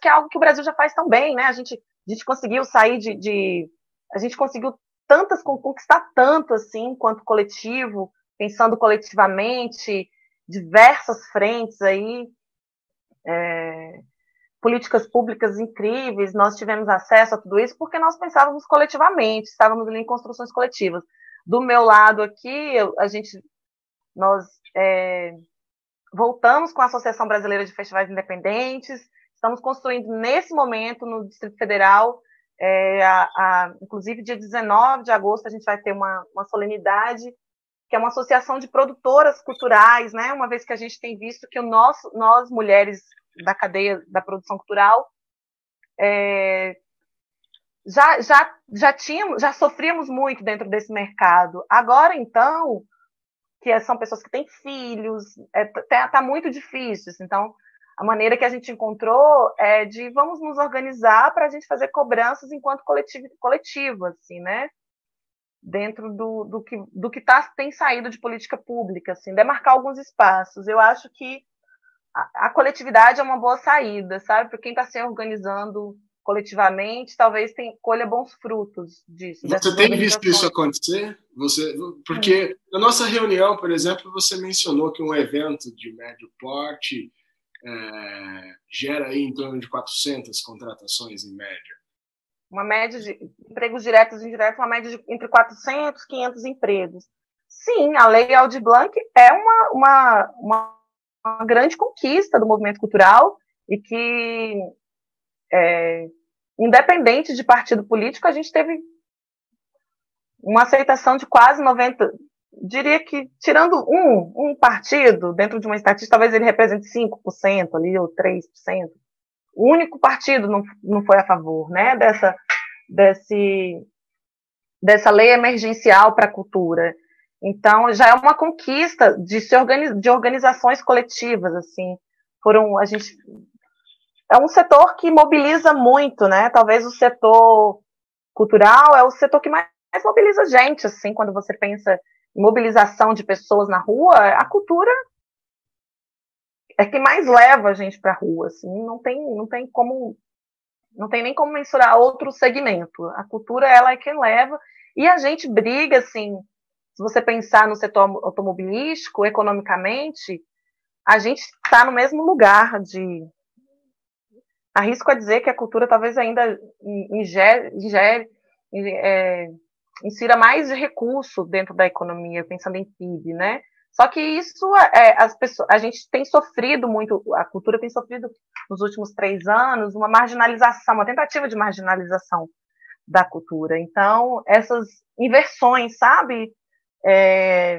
que é algo que o Brasil já faz tão bem, né? A gente, a gente conseguiu sair de, de a gente conseguiu tantas conquistar tanto assim quanto coletivo, pensando coletivamente, diversas frentes aí. É, políticas públicas incríveis, nós tivemos acesso a tudo isso porque nós pensávamos coletivamente, estávamos ali em construções coletivas. Do meu lado aqui, a gente, nós é, voltamos com a Associação Brasileira de Festivais Independentes, estamos construindo nesse momento no Distrito Federal, é, a, a, inclusive dia 19 de agosto a gente vai ter uma, uma solenidade que é uma associação de produtoras culturais, né? Uma vez que a gente tem visto que o nosso, nós mulheres da cadeia da produção cultural, é, já, já, já tínhamos, já sofríamos muito dentro desse mercado. Agora, então, que são pessoas que têm filhos, é, tá, tá muito difícil. Então, a maneira que a gente encontrou é de vamos nos organizar para a gente fazer cobranças enquanto coletivo, coletivo assim, né? Dentro do, do que, do que tá, tem saído de política pública, assim, demarcar alguns espaços. Eu acho que a, coletividade é uma boa saída, sabe? Para quem está se organizando coletivamente, talvez tenha, colha bons frutos disso. Você tem visto isso acontecer? Você, porque na nossa reunião, por exemplo, você mencionou que um evento de médio porte é, gera aí em torno de 400 contratações em média. Uma média de empregos diretos e indiretos, uma média de entre 400 e 500 empregos. Sim, a Lei Aldir Blanc é uma, uma, uma uma grande conquista do movimento cultural e que, é, independente de partido político, a gente teve uma aceitação de quase 90%. Diria que, tirando um, um partido, dentro de uma estatística, talvez ele represente 5% ali, ou 3%. O único partido não, não foi a favor né, dessa, desse, dessa lei emergencial para a cultura. Então, já é uma conquista de, se organiz, de organizações coletivas, assim. Foram, a gente... É um setor que mobiliza muito, né? Talvez o setor cultural é o setor que mais mobiliza gente, assim, quando você pensa mobilização de pessoas na rua, a cultura é que mais leva a gente para a rua, assim, não tem, não tem como não tem nem como mensurar outro segmento. A cultura ela é quem leva e a gente briga assim, se você pensar no setor automobilístico, economicamente, a gente está no mesmo lugar de arrisco a dizer que a cultura talvez ainda ingere, ingere é, insira mais recurso dentro da economia, pensando em PIB, né? Só que isso, é, as pessoas, a gente tem sofrido muito, a cultura tem sofrido nos últimos três anos uma marginalização, uma tentativa de marginalização da cultura. Então, essas inversões, sabe? É,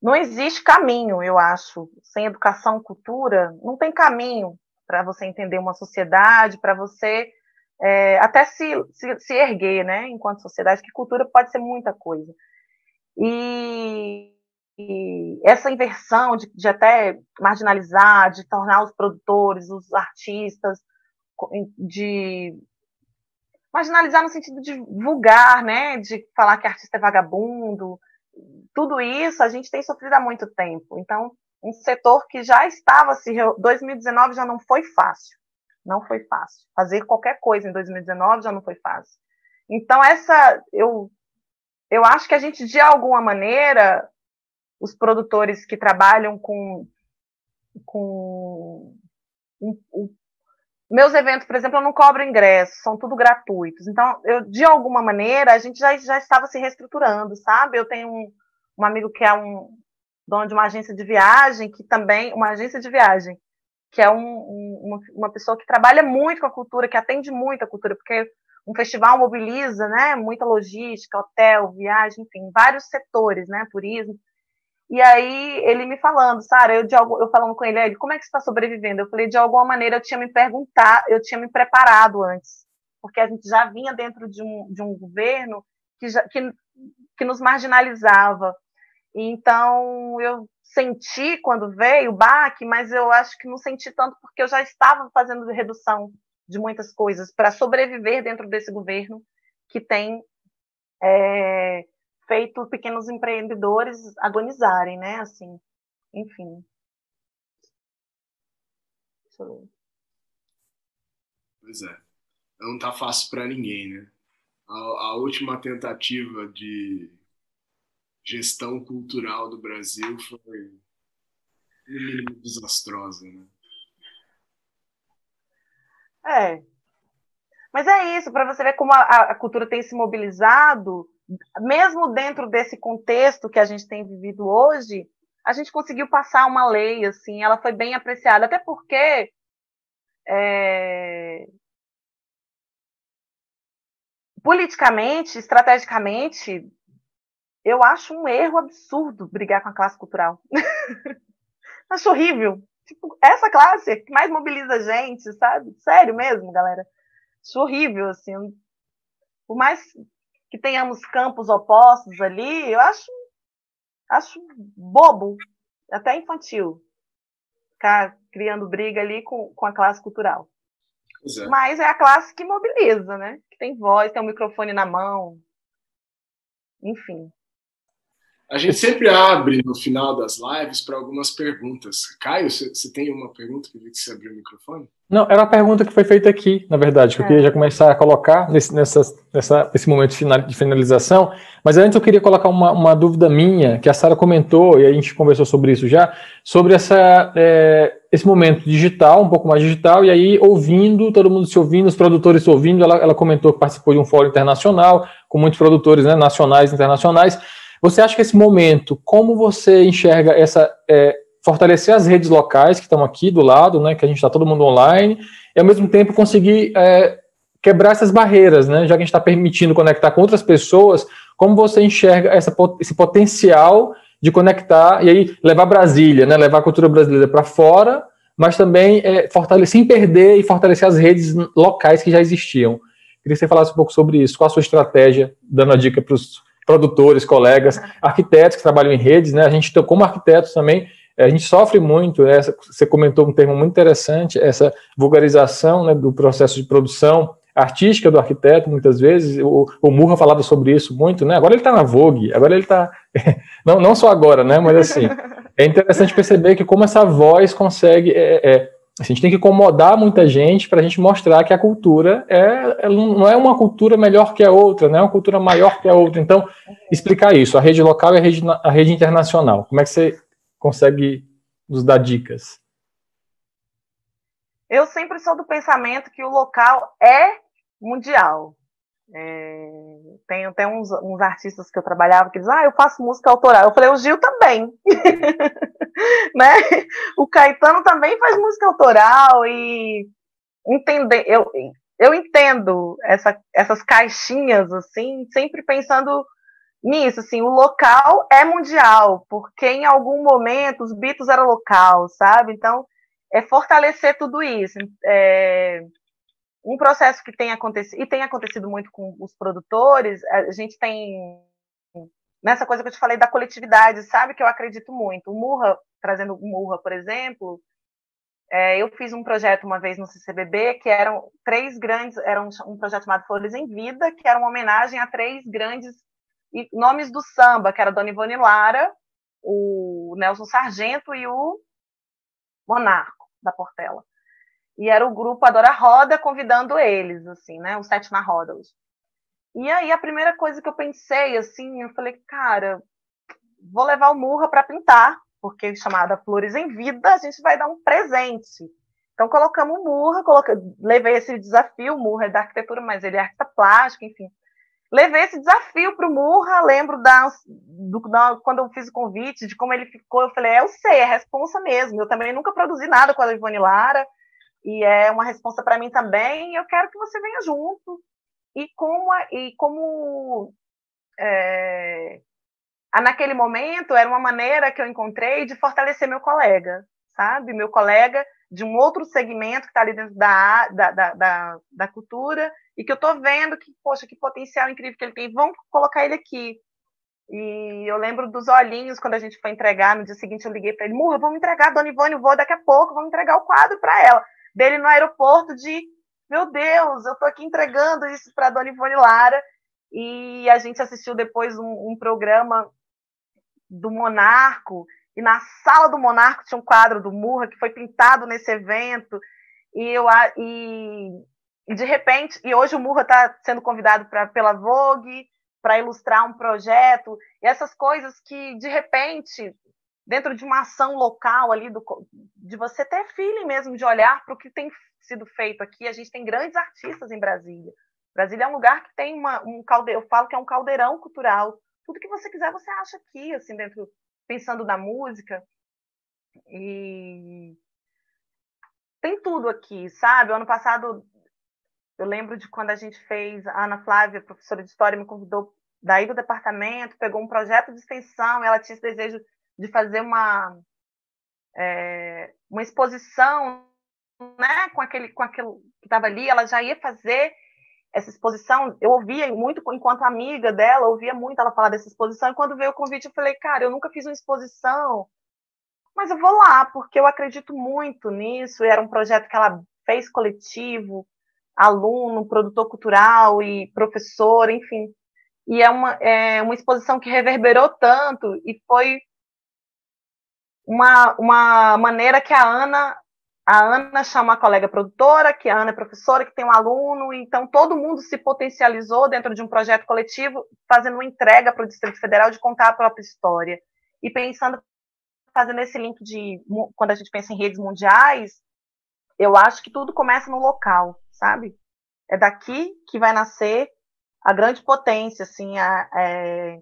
não existe caminho, eu acho. Sem educação, cultura, não tem caminho para você entender uma sociedade, para você é, até se, se, se, erguer, né, enquanto sociedade, que cultura pode ser muita coisa. E, e essa inversão de, de, até marginalizar, de tornar os produtores, os artistas, de marginalizar no sentido de vulgar, né, de falar que artista é vagabundo, tudo isso a gente tem sofrido há muito tempo. Então, um setor que já estava se 2019 já não foi fácil. Não foi fácil. Fazer qualquer coisa em 2019 já não foi fácil. Então, essa. Eu, eu acho que a gente, de alguma maneira, os produtores que trabalham com. com um, um, meus eventos, por exemplo, eu não cobro ingresso, são tudo gratuitos. Então, eu, de alguma maneira, a gente já, já estava se reestruturando, sabe? Eu tenho um, um amigo que é um dono de uma agência de viagem, que também, uma agência de viagem, que é um, um, uma, pessoa que trabalha muito com a cultura, que atende muito a cultura, porque um festival mobiliza, né, muita logística, hotel, viagem, enfim, vários setores, né, turismo. E aí ele me falando, Sara, eu, eu falando com ele, ele, como é que você está sobrevivendo? Eu falei, de alguma maneira eu tinha me perguntado, eu tinha me preparado antes, porque a gente já vinha dentro de um, de um governo que, já, que, que nos marginalizava. Então eu senti quando veio o baque, mas eu acho que não senti tanto porque eu já estava fazendo redução de muitas coisas para sobreviver dentro desse governo que tem é, feito pequenos empreendedores agonizarem, né? Assim, enfim. Pois é. Não tá fácil para ninguém, né? A, a última tentativa de gestão cultural do Brasil foi desastrosa, né? É. Mas é isso, para você ver como a, a, cultura tem se mobilizado, mesmo dentro desse contexto que a gente tem vivido hoje, a gente conseguiu passar uma lei, assim, ela foi bem apreciada, até porque é, politicamente, estrategicamente, eu acho um erro absurdo brigar com a classe cultural. acho horrível. Tipo, essa classe que mais mobiliza a gente, sabe? Sério mesmo, galera. Acho horrível, assim. Por mais que tenhamos campos opostos ali, eu acho, acho bobo, até infantil, ficar criando briga ali com, com a classe cultural. É. Mas é a classe que mobiliza, né? Que tem voz, tem um microfone na mão. Enfim. A gente sempre abre no final das lives para algumas perguntas. Caio, você tem uma pergunta que eu vi que você abriu o microfone? Não, era uma pergunta que foi feita aqui, na verdade, que é. eu queria já começar a colocar nesse, nessa, nessa, nesse momento de finalização. Mas antes eu queria colocar uma, uma dúvida minha, que a Sara comentou, e a gente conversou sobre isso já, sobre essa, é, esse momento digital, um pouco mais digital, e aí ouvindo, todo mundo se ouvindo, os produtores se ouvindo. Ela, ela comentou que participou de um fórum internacional, com muitos produtores né, nacionais e internacionais. Você acha que esse momento, como você enxerga essa é, fortalecer as redes locais que estão aqui do lado, né, que a gente está todo mundo online, e ao mesmo tempo conseguir é, quebrar essas barreiras, né, já que a gente está permitindo conectar com outras pessoas, como você enxerga essa, esse potencial de conectar e aí levar Brasília, né, levar a cultura brasileira para fora, mas também é, fortalecer, sem perder e fortalecer as redes locais que já existiam. Queria que você falasse um pouco sobre isso, qual a sua estratégia, dando a dica para os produtores, colegas, arquitetos que trabalham em redes, né? A gente, como arquitetos também, a gente sofre muito, né? você comentou um termo muito interessante, essa vulgarização né, do processo de produção artística do arquiteto, muitas vezes, o, o Murra falava sobre isso muito, né? Agora ele está na Vogue, agora ele está, não, não só agora, né? Mas assim, é interessante perceber que como essa voz consegue, é, é, a gente tem que incomodar muita gente para a gente mostrar que a cultura é, não é uma cultura melhor que a outra, não é uma cultura maior que a outra. Então, explicar isso, a rede local e a rede, a rede internacional. Como é que você consegue nos dar dicas? Eu sempre sou do pensamento que o local é mundial. É, tem, tem uns, uns, artistas que eu trabalhava que dizem, ah, eu faço música autoral. Eu falei, o Gil também. né? O Caetano também faz música autoral e entender, eu, eu entendo essa, essas caixinhas, assim, sempre pensando nisso, assim, o local é mundial, porque em algum momento os Beatles eram local, sabe? Então, é fortalecer tudo isso. É, um processo que tem acontecido, e tem acontecido muito com os produtores, a gente tem nessa coisa que eu te falei da coletividade, sabe? Que eu acredito muito. O Murra, trazendo o Murra, por exemplo, é, eu fiz um projeto uma vez no CCBB que eram três grandes, era um, um, projeto chamado Flores em Vida, que era uma homenagem a três grandes nomes do samba, que era Dona Ivone Lara, o Nelson Sargento e o Monarco da Portela. E era o grupo Adora Roda convidando eles, assim, né? O Sete na Roda hoje. E aí a primeira coisa que eu pensei, assim, eu falei, cara, vou levar o Murra para pintar, porque chamada Flores em Vida, a gente vai dar um presente. Então colocamos o Murra, coloquei, levei esse desafio, o Murra é da arquitetura, mas ele é artista plástico, enfim. Levei esse desafio para o Murra, lembro da, do, da, quando eu fiz o convite, de como ele ficou, eu falei, é, eu sei, é responsa mesmo, eu também nunca produzi nada com a Ivone Lara, e é uma resposta para mim também. eu quero que você venha junto. E como, e como é, naquele momento era uma maneira que eu encontrei de fortalecer meu colega, sabe? Meu colega de um outro segmento que está ali dentro da, da, da, da, cultura e que eu estou vendo que, poxa, que potencial incrível que ele tem. Vamos colocar ele aqui. E eu lembro dos olhinhos quando a gente foi entregar. No dia seguinte eu liguei para ele: Murra, vamos entregar, Dona Ivone, vou daqui a pouco, vamos entregar o quadro para ela dele no aeroporto de meu Deus, eu tô aqui entregando isso para Dona Ivone Lara. E a gente assistiu depois um, um, programa do Monarco, e na sala do Monarco tinha um quadro do Murra que foi pintado nesse evento. E, eu, e, e de repente, e hoje o Murra está sendo convidado pra, pela Vogue para ilustrar um projeto, e essas coisas que de repente dentro de uma ação local ali, do, de você ter feeling mesmo, de olhar para o que tem sido feito aqui. A gente tem grandes artistas em Brasília. Brasília é um lugar que tem uma, um caldeirão, eu falo que é um caldeirão cultural. Tudo que você quiser, você acha aqui, assim, dentro, pensando na música. E tem tudo aqui, sabe? O ano passado, eu lembro de quando a gente fez, a Ana Flávia, professora de História, me convidou daí do departamento, pegou um projeto de extensão, ela tinha esse desejo de fazer uma, é, uma exposição né, com, aquele, com aquilo que estava ali, ela já ia fazer essa exposição. Eu ouvia muito, enquanto amiga dela, ouvia muito ela falar dessa exposição, e quando veio o convite, eu falei, cara, eu nunca fiz uma exposição, mas eu vou lá, porque eu acredito muito nisso, era um projeto que ela fez coletivo, aluno, produtor cultural e professor, enfim. E é uma, é uma exposição que reverberou tanto e foi uma, uma maneira que a Ana a Ana chama a colega produtora, que a Ana é professora, que tem um aluno, então todo mundo se potencializou dentro de um projeto coletivo, fazendo uma entrega para o Distrito Federal de contar a própria história. E pensando, fazendo esse link de, quando a gente pensa em redes mundiais, eu acho que tudo começa no local, sabe? É daqui que vai nascer a grande potência, assim, a, é,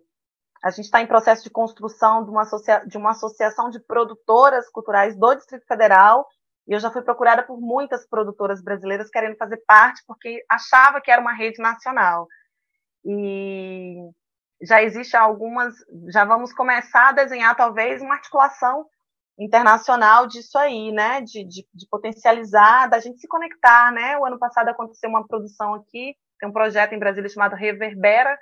a gente está em processo de construção de uma, de uma associação de produtoras culturais do Distrito Federal, e eu já fui procurada por muitas produtoras brasileiras querendo fazer parte, porque achava que era uma rede nacional. E já existe algumas, já vamos começar a desenhar talvez uma articulação internacional disso aí, né, de, de, de potencializar, da gente se conectar, né, o ano passado aconteceu uma produção aqui, tem um projeto em Brasília chamado Reverbera,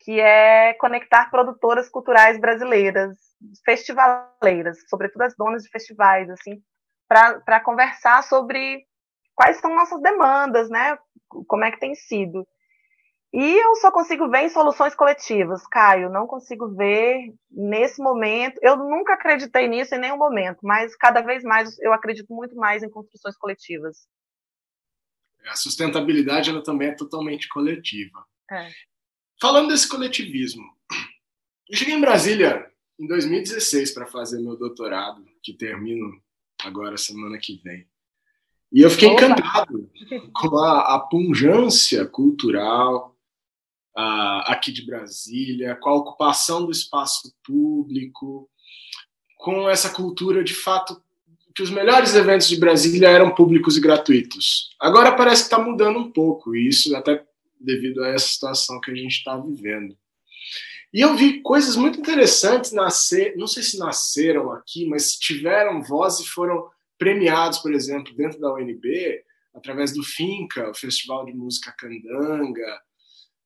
que é conectar produtoras culturais brasileiras, festivaleiras, sobretudo as donas de festivais, assim, para conversar sobre quais são nossas demandas, né? Como é que tem sido. E eu só consigo ver em soluções coletivas, Caio, não consigo ver nesse momento. Eu nunca acreditei nisso em nenhum momento, mas cada vez mais eu acredito muito mais em construções coletivas. A sustentabilidade ela também é totalmente coletiva. É. Falando desse coletivismo, eu cheguei em Brasília em 2016 para fazer meu doutorado, que termino agora semana que vem. E eu fiquei Opa. encantado com a, a punjância cultural aqui de Brasília, com a ocupação do espaço público, com essa cultura de fato que os melhores eventos de Brasília eram públicos e gratuitos. Agora parece que está mudando um pouco, e isso até devido a essa situação que a gente está vivendo. E eu vi coisas muito interessantes nascer, não sei se nasceram aqui, mas tiveram voz e foram premiados, por exemplo, dentro da UNB, através do FINCA, o Festival de Música Candanga.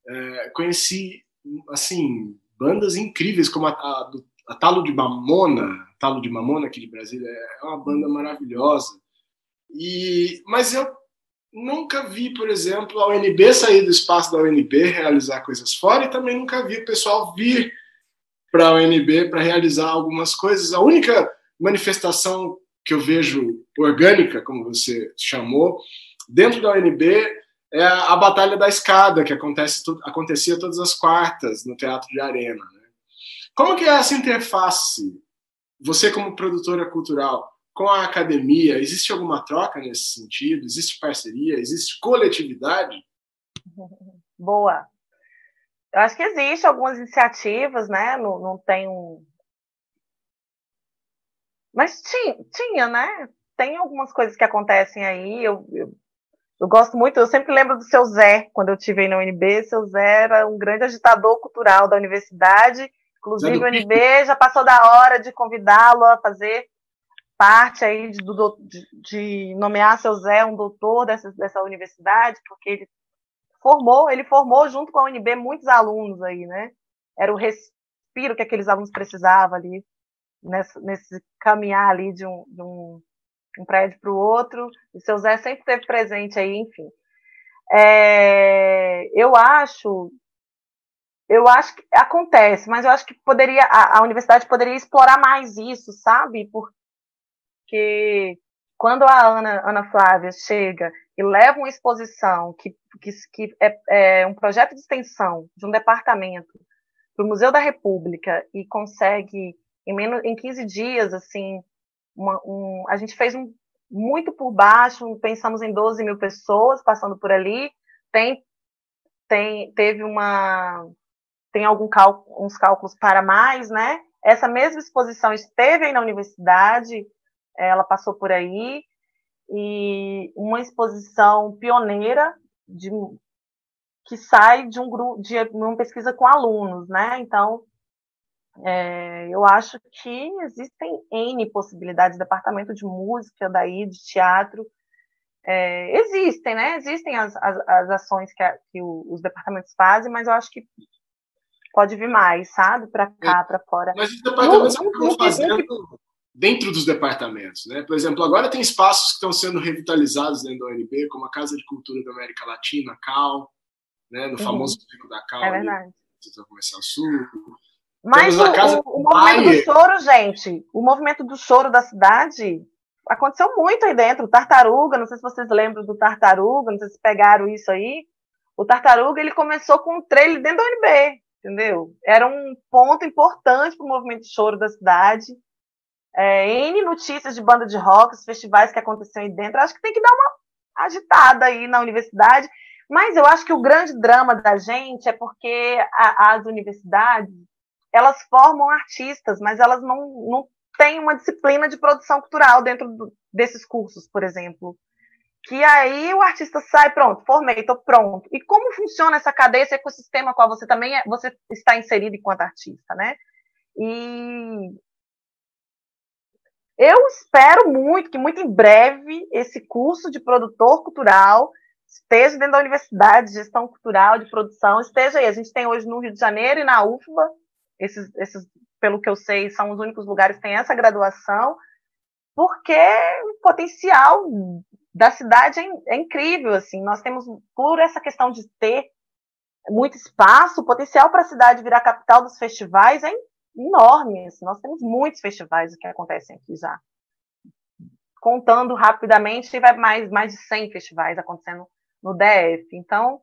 É, conheci, assim, bandas incríveis, como a, a, a Talo de Mamona, Talo de Mamona aqui de Brasília, é uma banda maravilhosa. E, mas eu nunca vi, por exemplo, a UNB sair do espaço da UNB, realizar coisas fora, e também nunca vi o pessoal vir para a UNB para realizar algumas coisas. A única manifestação que eu vejo orgânica, como você chamou, dentro da UNB é a, Batalha da Escada, que acontece, acontecia todas as quartas no Teatro de Arena. Né? Como que é essa interface? Você como produtora cultural, com a academia, existe alguma troca nesse sentido? Existe parceria? Existe coletividade? Boa. Eu acho que existe algumas iniciativas, né? Não, não tem um. Mas tinha, tinha, né? Tem algumas coisas que acontecem aí. Eu, eu, eu gosto muito, eu sempre lembro do seu Zé, quando eu estive na UNB. Seu Zé era um grande agitador cultural da universidade. Inclusive, o UNB já passou da hora de convidá-lo a fazer parte aí de, de, de, nomear seu Zé um doutor dessa, dessa universidade, porque ele formou, ele formou junto com a UNB muitos alunos aí, né? Era o respiro que aqueles alunos precisavam ali, nesse, nesse caminhar ali de um, de um, um prédio para o outro, e seu Zé sempre esteve presente aí, enfim. É, eu acho eu acho que acontece, mas eu acho que poderia a, a, universidade poderia explorar mais isso, sabe? Por, porque quando a Ana, Ana Flávia chega e leva uma exposição que, que, que é, é um projeto de extensão de um departamento para o Museu da República e consegue em menos em 15 dias assim uma, um, a gente fez um muito por baixo pensamos em 12 mil pessoas passando por ali tem tem teve uma tem algum cálculo, uns cálculos para mais né? Essa mesma exposição esteve aí na universidade ela passou por aí e uma exposição pioneira de, que sai de um grupo de uma pesquisa com alunos, né? Então, é, eu acho que existem N possibilidades, departamento de música, daí, de teatro, é, existem, né? Existem as, as, as ações que, a, que o, os departamentos fazem, mas eu acho que pode vir mais, sabe? Para cá, para fora. Mas os departamentos não, não, estão fazendo dentro dos departamentos. Né? Por exemplo, agora tem espaços que estão sendo revitalizados dentro da UNB, como a Casa de Cultura da América Latina, CAL, né? no uhum. famoso pico da CAL, é verdade. no Comercial Sul. Mas o, o, o movimento do choro, gente, o movimento do choro da cidade aconteceu muito aí dentro. O Tartaruga, não sei se vocês lembram do Tartaruga, não sei se pegaram isso aí. O Tartaruga, ele começou com um trailer dentro da UNB, entendeu? Era um ponto importante para o movimento de choro da cidade é, N notícias de banda de rock, os festivais que aconteceram aí dentro. Acho que tem que dar uma agitada aí na universidade. Mas eu acho que o grande drama da gente é porque a, as universidades elas formam artistas, mas elas não, não têm uma disciplina de produção cultural dentro do, desses cursos, por exemplo. Que aí o artista sai, pronto, formei, estou pronto. E como funciona essa cadeia, esse ecossistema qual você também é, você está inserido enquanto artista, né? E eu espero muito que muito em breve esse curso de produtor cultural esteja dentro da universidade, gestão cultural, de produção, esteja aí. A gente tem hoje no Rio de Janeiro e na UFBA, esses, esses pelo que eu sei, são os únicos lugares que têm essa graduação, porque o potencial da cidade é, é incrível, assim, nós temos, por essa questão de ter muito espaço, o potencial para a cidade virar capital dos festivais é enorme, assim, nós temos muitos festivais que acontecem aqui já, contando rapidamente, vai mais, mais de 100 festivais acontecendo no DF. Então,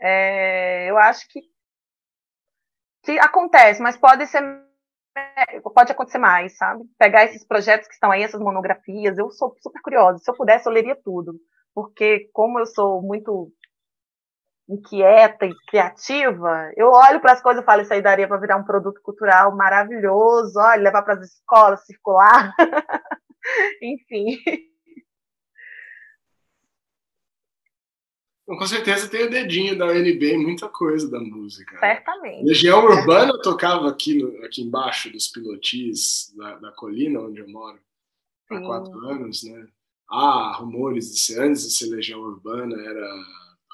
é, eu acho que, que acontece, mas pode ser pode acontecer mais, sabe? Pegar esses projetos que estão aí, essas monografias, eu sou super curiosa. Se eu pudesse, eu leria tudo, porque como eu sou muito inquieta e criativa, eu olho para as coisas e falo, isso aí daria para virar um produto cultural maravilhoso, olha, levar para as escolas, circular. Enfim. Com certeza tem o dedinho da UNB em muita coisa da música. Certamente. Legião Urbana tocava aqui, no, aqui embaixo dos pilotis da, da, colina onde eu moro há quatro anos, né? Há rumores de ser antes de ser Legião Urbana, era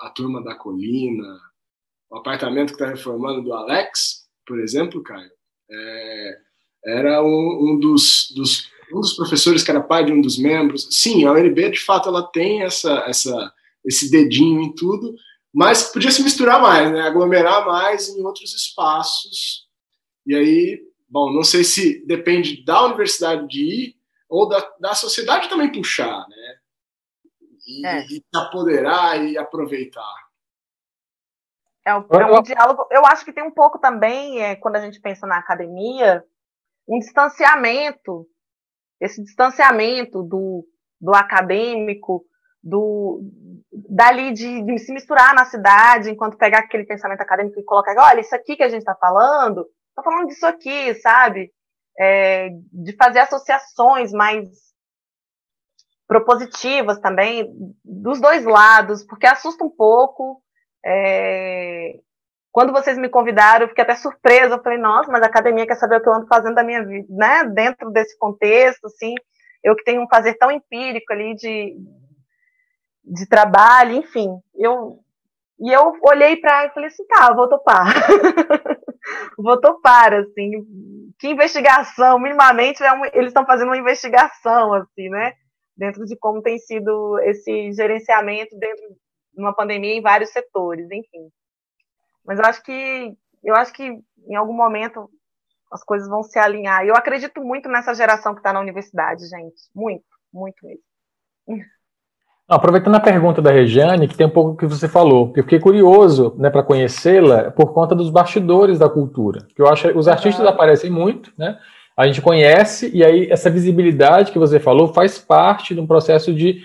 a turma da colina, o apartamento que está reformando do Alex, por exemplo, Caio, é, era um, um dos, dos um dos professores que era pai de um dos membros. Sim, a UNB, de fato, ela tem essa, essa, esse dedinho em tudo, mas podia se misturar mais, né? aglomerar mais em outros espaços. E aí, bom, não sei se depende da universidade de ir ou da, da sociedade também puxar, né? E, é. e se apoderar e aproveitar. É um, é um diálogo. Eu acho que tem um pouco também, é, quando a gente pensa na academia, um distanciamento esse distanciamento do, do acadêmico, do dali de, de, se misturar na cidade, enquanto pegar aquele pensamento acadêmico e colocar, olha, isso aqui que a gente está falando, está falando disso aqui, sabe? É, de fazer associações mais propositivas também, dos dois lados, porque assusta um pouco. É, quando vocês me convidaram, eu fiquei até surpresa. Eu falei, nossa, mas a academia quer saber o que eu ando fazendo da minha vida, né? Dentro desse contexto, assim, eu que tenho um fazer tão empírico ali de, de trabalho, enfim. Eu, e eu olhei para e falei assim, tá, vou topar. vou topar, assim. Que investigação, minimamente, é eles estão fazendo uma investigação, assim, né? Dentro de como tem sido esse gerenciamento dentro de uma pandemia em vários setores, enfim. Mas eu acho que eu acho que em algum momento as coisas vão se alinhar. Eu acredito muito nessa geração que está na universidade, gente. Muito, muito mesmo. Aproveitando a pergunta da Regiane, que tem um pouco que você falou, eu fiquei curioso né, para conhecê-la por conta dos bastidores da cultura. Que eu acho que os artistas aparecem muito, né? A gente conhece, e aí essa visibilidade que você falou faz parte de um processo de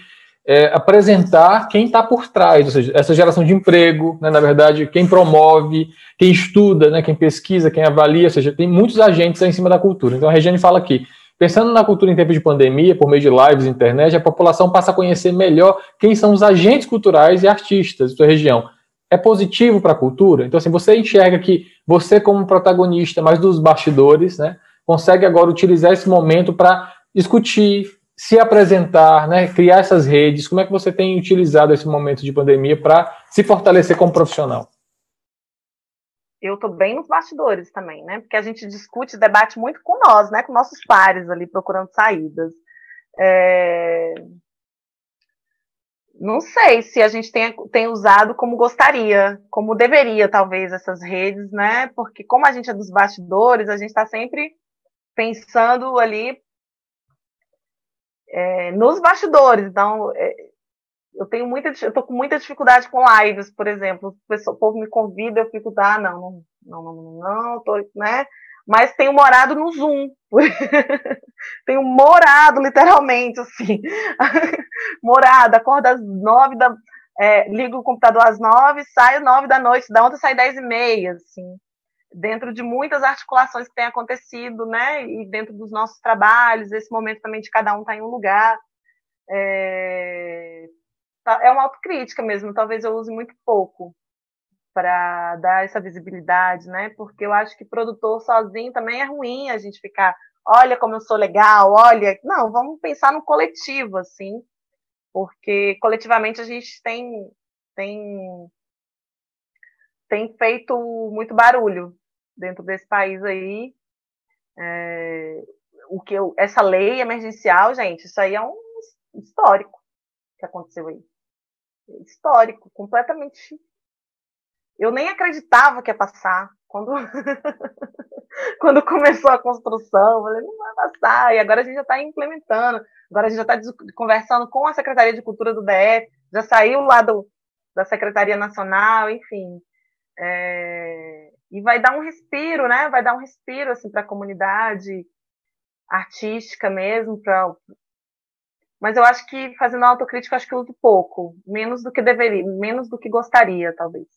é, apresentar quem está por trás, ou seja, essa geração de emprego, né, na verdade, quem promove, quem estuda, né, quem pesquisa, quem avalia, ou seja, tem muitos agentes aí em cima da cultura. Então a Regiane fala aqui, pensando na cultura em tempos de pandemia, por meio de lives internet, a população passa a conhecer melhor quem são os agentes culturais e artistas da sua região. É positivo para a cultura? Então, assim, você enxerga que você, como protagonista, mais dos bastidores, né, consegue agora utilizar esse momento para discutir, se apresentar, né, criar essas redes? Como é que você tem utilizado esse momento de pandemia para se fortalecer como profissional? Eu estou bem nos bastidores também, né? Porque a gente discute, debate muito com nós, né? Com nossos pares ali procurando saídas. É... Não sei se a gente tem, tem usado como gostaria, como deveria, talvez, essas redes, né? Porque como a gente é dos bastidores, a gente está sempre pensando ali é, nos bastidores. Então, é, eu tenho muita, eu tô com muita dificuldade com lives, por exemplo. O, pessoal, o povo me convida, eu fico, ah, não, não, não, não, não, tô, né? Mas tenho morado no Zoom. tenho morado, literalmente, assim. morado, acordo às nove da. É, ligo o computador às nove, saio nove da noite, da ontem sai dez e meia, assim dentro de muitas articulações que têm acontecido, né, e dentro dos nossos trabalhos, esse momento também de cada um estar tá em um lugar. É, tá, é uma autocrítica mesmo, talvez eu use muito pouco para dar essa visibilidade, né, porque eu acho que produtor sozinho também é ruim a gente ficar, olha como eu sou legal, olha, não, vamos pensar no coletivo, assim, porque coletivamente a gente tem tem, tem feito muito barulho dentro desse país aí. É, o que eu, essa lei emergencial, gente, isso aí é um histórico que aconteceu aí. Histórico, completamente. Eu nem acreditava que ia passar. Quando, quando começou a construção, eu falei, não vai passar. E agora a gente já está implementando. Agora a gente já está conversando com a Secretaria de Cultura do DF, já saiu lá do, da Secretaria Nacional, enfim. É, e vai dar um respiro, né? Vai dar um respiro assim para a comunidade artística mesmo, para mas eu acho que fazendo autocrítica, acho que eu uso pouco, menos do que deveria, menos do que gostaria, talvez.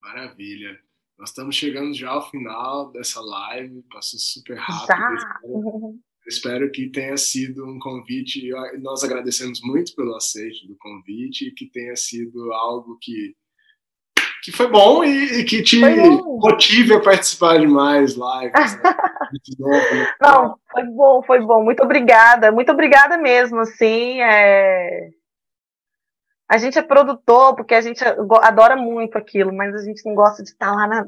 Maravilha. Nós estamos chegando já ao final dessa live, passou super rápido. Já. Espero, espero que tenha sido um convite. Nós agradecemos muito pelo aceite do convite e que tenha sido algo que que foi bom e, e que te motive a participar de mais lives. Né? Não, foi bom, foi bom. Muito obrigada, muito obrigada mesmo. Assim, é... a gente é produtor porque a gente adora muito aquilo, mas a gente não gosta de estar lá na...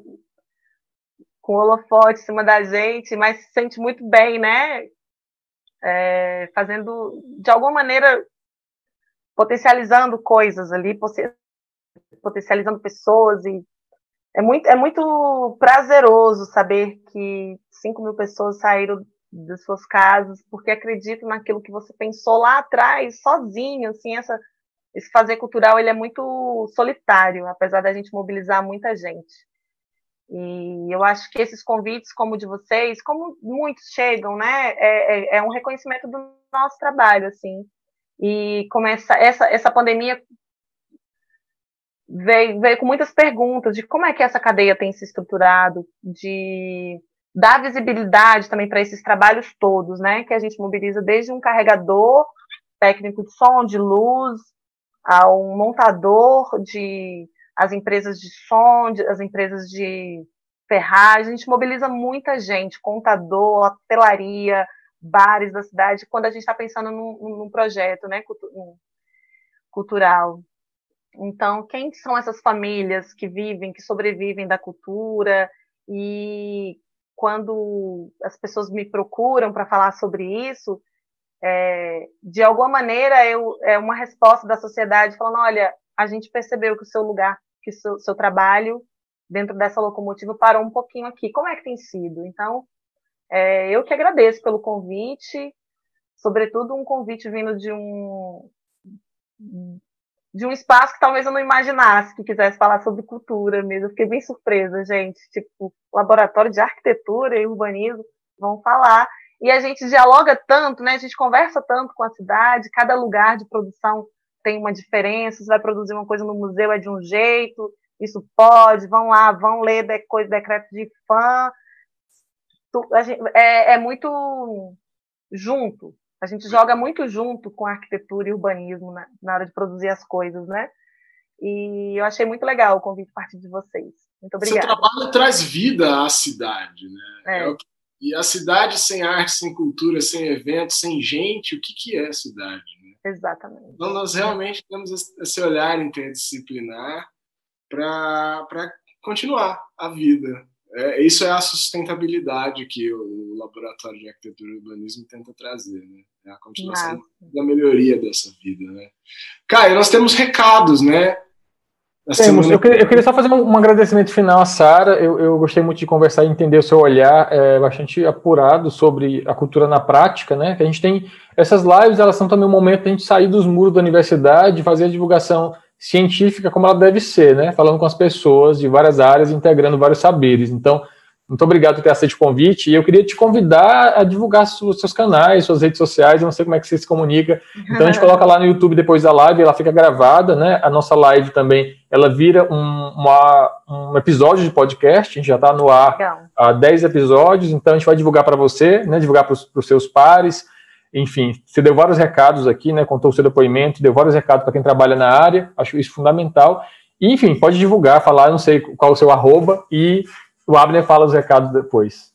com o holofote em cima da gente, mas se sente muito bem, né? É... Fazendo de alguma maneira potencializando coisas ali, potencializando pessoas e é muito, é muito prazeroso saber que 5 mil pessoas saíram das suas casas porque acreditam naquilo que você pensou lá atrás, sozinho, assim, essa, esse fazer cultural ele é muito solitário, apesar da gente mobilizar muita gente. E eu acho que esses convites, como o de vocês, como muitos chegam, né, é, é, é um reconhecimento do nosso trabalho, assim. E começa essa, essa pandemia veio, veio com muitas perguntas de como é que essa cadeia tem se estruturado, de dar visibilidade também para esses trabalhos todos, né? Que a gente mobiliza desde um carregador técnico de som, de luz, ao montador de as empresas de som, de, as empresas de ferragem, a gente mobiliza muita gente, contador, hotelaria, bares da cidade, quando a gente está pensando num, num, projeto né, cultural. Então, quem são essas famílias que vivem, que sobrevivem da cultura e quando as pessoas me procuram para falar sobre isso, é, de alguma maneira eu, é uma resposta da sociedade falando, olha, a gente percebeu que o seu lugar, que o seu, seu trabalho dentro dessa locomotiva parou um pouquinho aqui. Como é que tem sido? Então, é, eu que agradeço pelo convite, sobretudo um convite vindo de um de um espaço que talvez eu não imaginasse que quisesse falar sobre cultura mesmo. Eu fiquei bem surpresa, gente. Tipo, laboratório de arquitetura e urbanismo vão falar. E a gente dialoga tanto, né? A gente conversa tanto com a cidade, cada lugar de produção tem uma diferença. Você vai produzir uma coisa no museu é de um jeito, isso pode, vão lá, vão ler de, coisa, decreto de fã. É, é muito junto, a gente joga muito junto com arquitetura e urbanismo na, na hora de produzir as coisas, né? E eu achei muito legal o convite a partir de vocês. Muito obrigada. Seu trabalho traz vida à cidade, né? É. É e a cidade sem arte, sem cultura, sem eventos, sem gente, o que, que é cidade? Né? Exatamente. Então nós realmente temos esse olhar interdisciplinar para continuar a vida, é, isso é a sustentabilidade que o Laboratório de Arquitetura e Urbanismo tenta trazer, né? É a continuação da melhoria dessa vida, né? Caio, nós temos recados, né? Temos. Eu, queria, eu, queria, só fazer um, um agradecimento final à Sara. Eu, eu, gostei muito de conversar e entender o seu olhar é, bastante apurado sobre a cultura na prática, né? Que a gente tem essas lives, elas são também um momento para a gente sair dos muros da universidade, fazer a divulgação científica como ela deve ser, né? Falando com as pessoas de várias áreas, integrando vários saberes. Então, muito obrigado por ter aceito o convite. E eu queria te convidar a divulgar seus canais, suas redes sociais. Eu não sei como é que você se comunica. Então a gente coloca lá no YouTube depois da live, ela fica gravada, né? A nossa live também, ela vira um, uma, um episódio de podcast. A gente já está no ar Legal. há 10 episódios, então a gente vai divulgar para você, né? Divulgar para os seus pares enfim, você deu vários recados aqui, né? Contou o seu depoimento, deu vários recados para quem trabalha na área, acho isso fundamental. E, enfim, pode divulgar, falar, não sei qual o seu arroba, e o Abner fala os recados depois.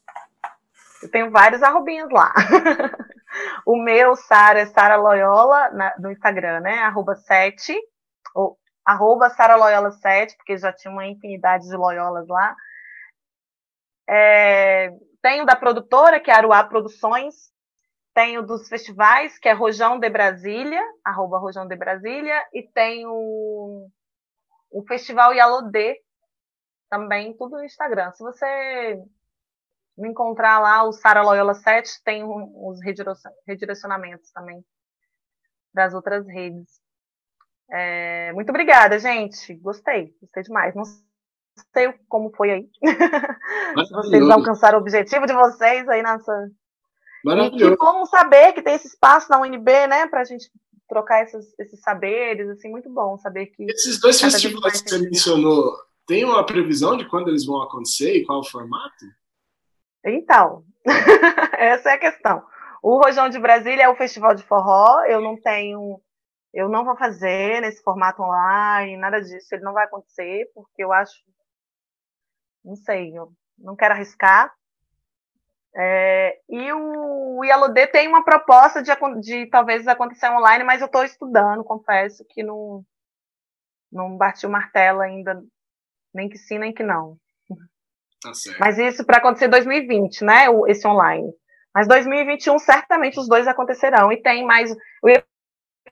Eu tenho vários arrobinhos lá. o meu, Sara, é Sara Loyola, na, no Instagram, né? Arroba 7, ou arroba Sara Loyola 7, porque já tinha uma infinidade de Loyolas lá. É, tenho da produtora, que é Aruá Produções, tenho dos festivais, que é Rojão de Brasília, arroba Rojão de Brasília, e tenho o Festival Yalodê, também, tudo no Instagram. Se você me encontrar lá, o Sara Loyola 7 tem os redirecionamentos também das outras redes. É, muito obrigada, gente. Gostei, gostei demais. Não sei como foi aí. Se vocês alcançaram o objetivo de vocês aí nessa. Maravilhoso. E que bom saber que tem esse espaço na UNB, né, para a gente trocar esses, esses saberes, assim, muito bom saber que. Esses dois festivais que você mencionou, tem uma previsão de quando eles vão acontecer e qual o formato? Então, essa é a questão. O Rojão de Brasília é o festival de forró, eu não tenho, eu não vou fazer nesse formato online, nada disso, ele não vai acontecer, porque eu acho, não sei, eu não quero arriscar. É, e o Yalodê tem uma proposta de, de talvez acontecer online, mas eu estou estudando, confesso que não, não bati o martelo ainda nem que sim, nem que não. Tá Mas isso para acontecer em 2020, né? Esse online. Mas 2021, certamente os dois acontecerão. E tem mais. Eu ia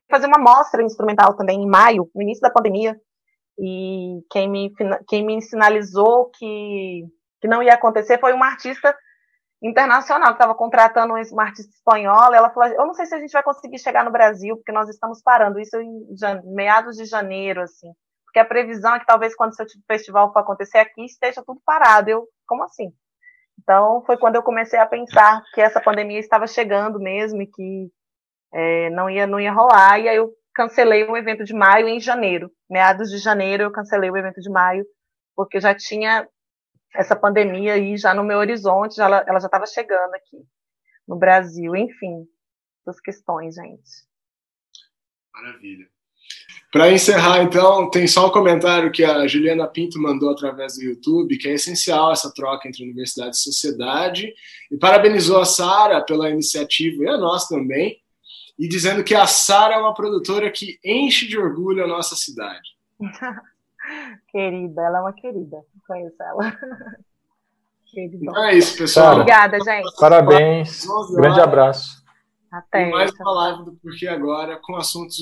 fazer uma mostra instrumental também em maio, no início da pandemia. E quem me, quem me sinalizou que, que não ia acontecer foi uma artista internacional que estava contratando uma artista espanhola. Ela falou: Eu não sei se a gente vai conseguir chegar no Brasil, porque nós estamos parando. Isso em meados de janeiro, assim porque a previsão é que talvez quando o festival for acontecer aqui esteja tudo parado. Eu, como assim? Então, foi quando eu comecei a pensar que essa pandemia estava chegando mesmo e que é, não, ia, não ia rolar. E aí eu cancelei o evento de maio em janeiro. Meados de janeiro eu cancelei o evento de maio, porque já tinha essa pandemia aí já no meu horizonte, já, ela já estava chegando aqui no Brasil. Enfim, essas questões, gente. Maravilha. Para encerrar, então, tem só um comentário que a Juliana Pinto mandou através do YouTube, que é essencial essa troca entre universidade e sociedade, e parabenizou a Sara pela iniciativa e a nós também, e dizendo que a Sara é uma produtora que enche de orgulho a nossa cidade. querida, ela é uma querida, conheço ela. Então é isso, pessoal. Obrigada, gente. Parabéns. Grande abraço. Até. E mais uma live do Porquê Agora com assuntos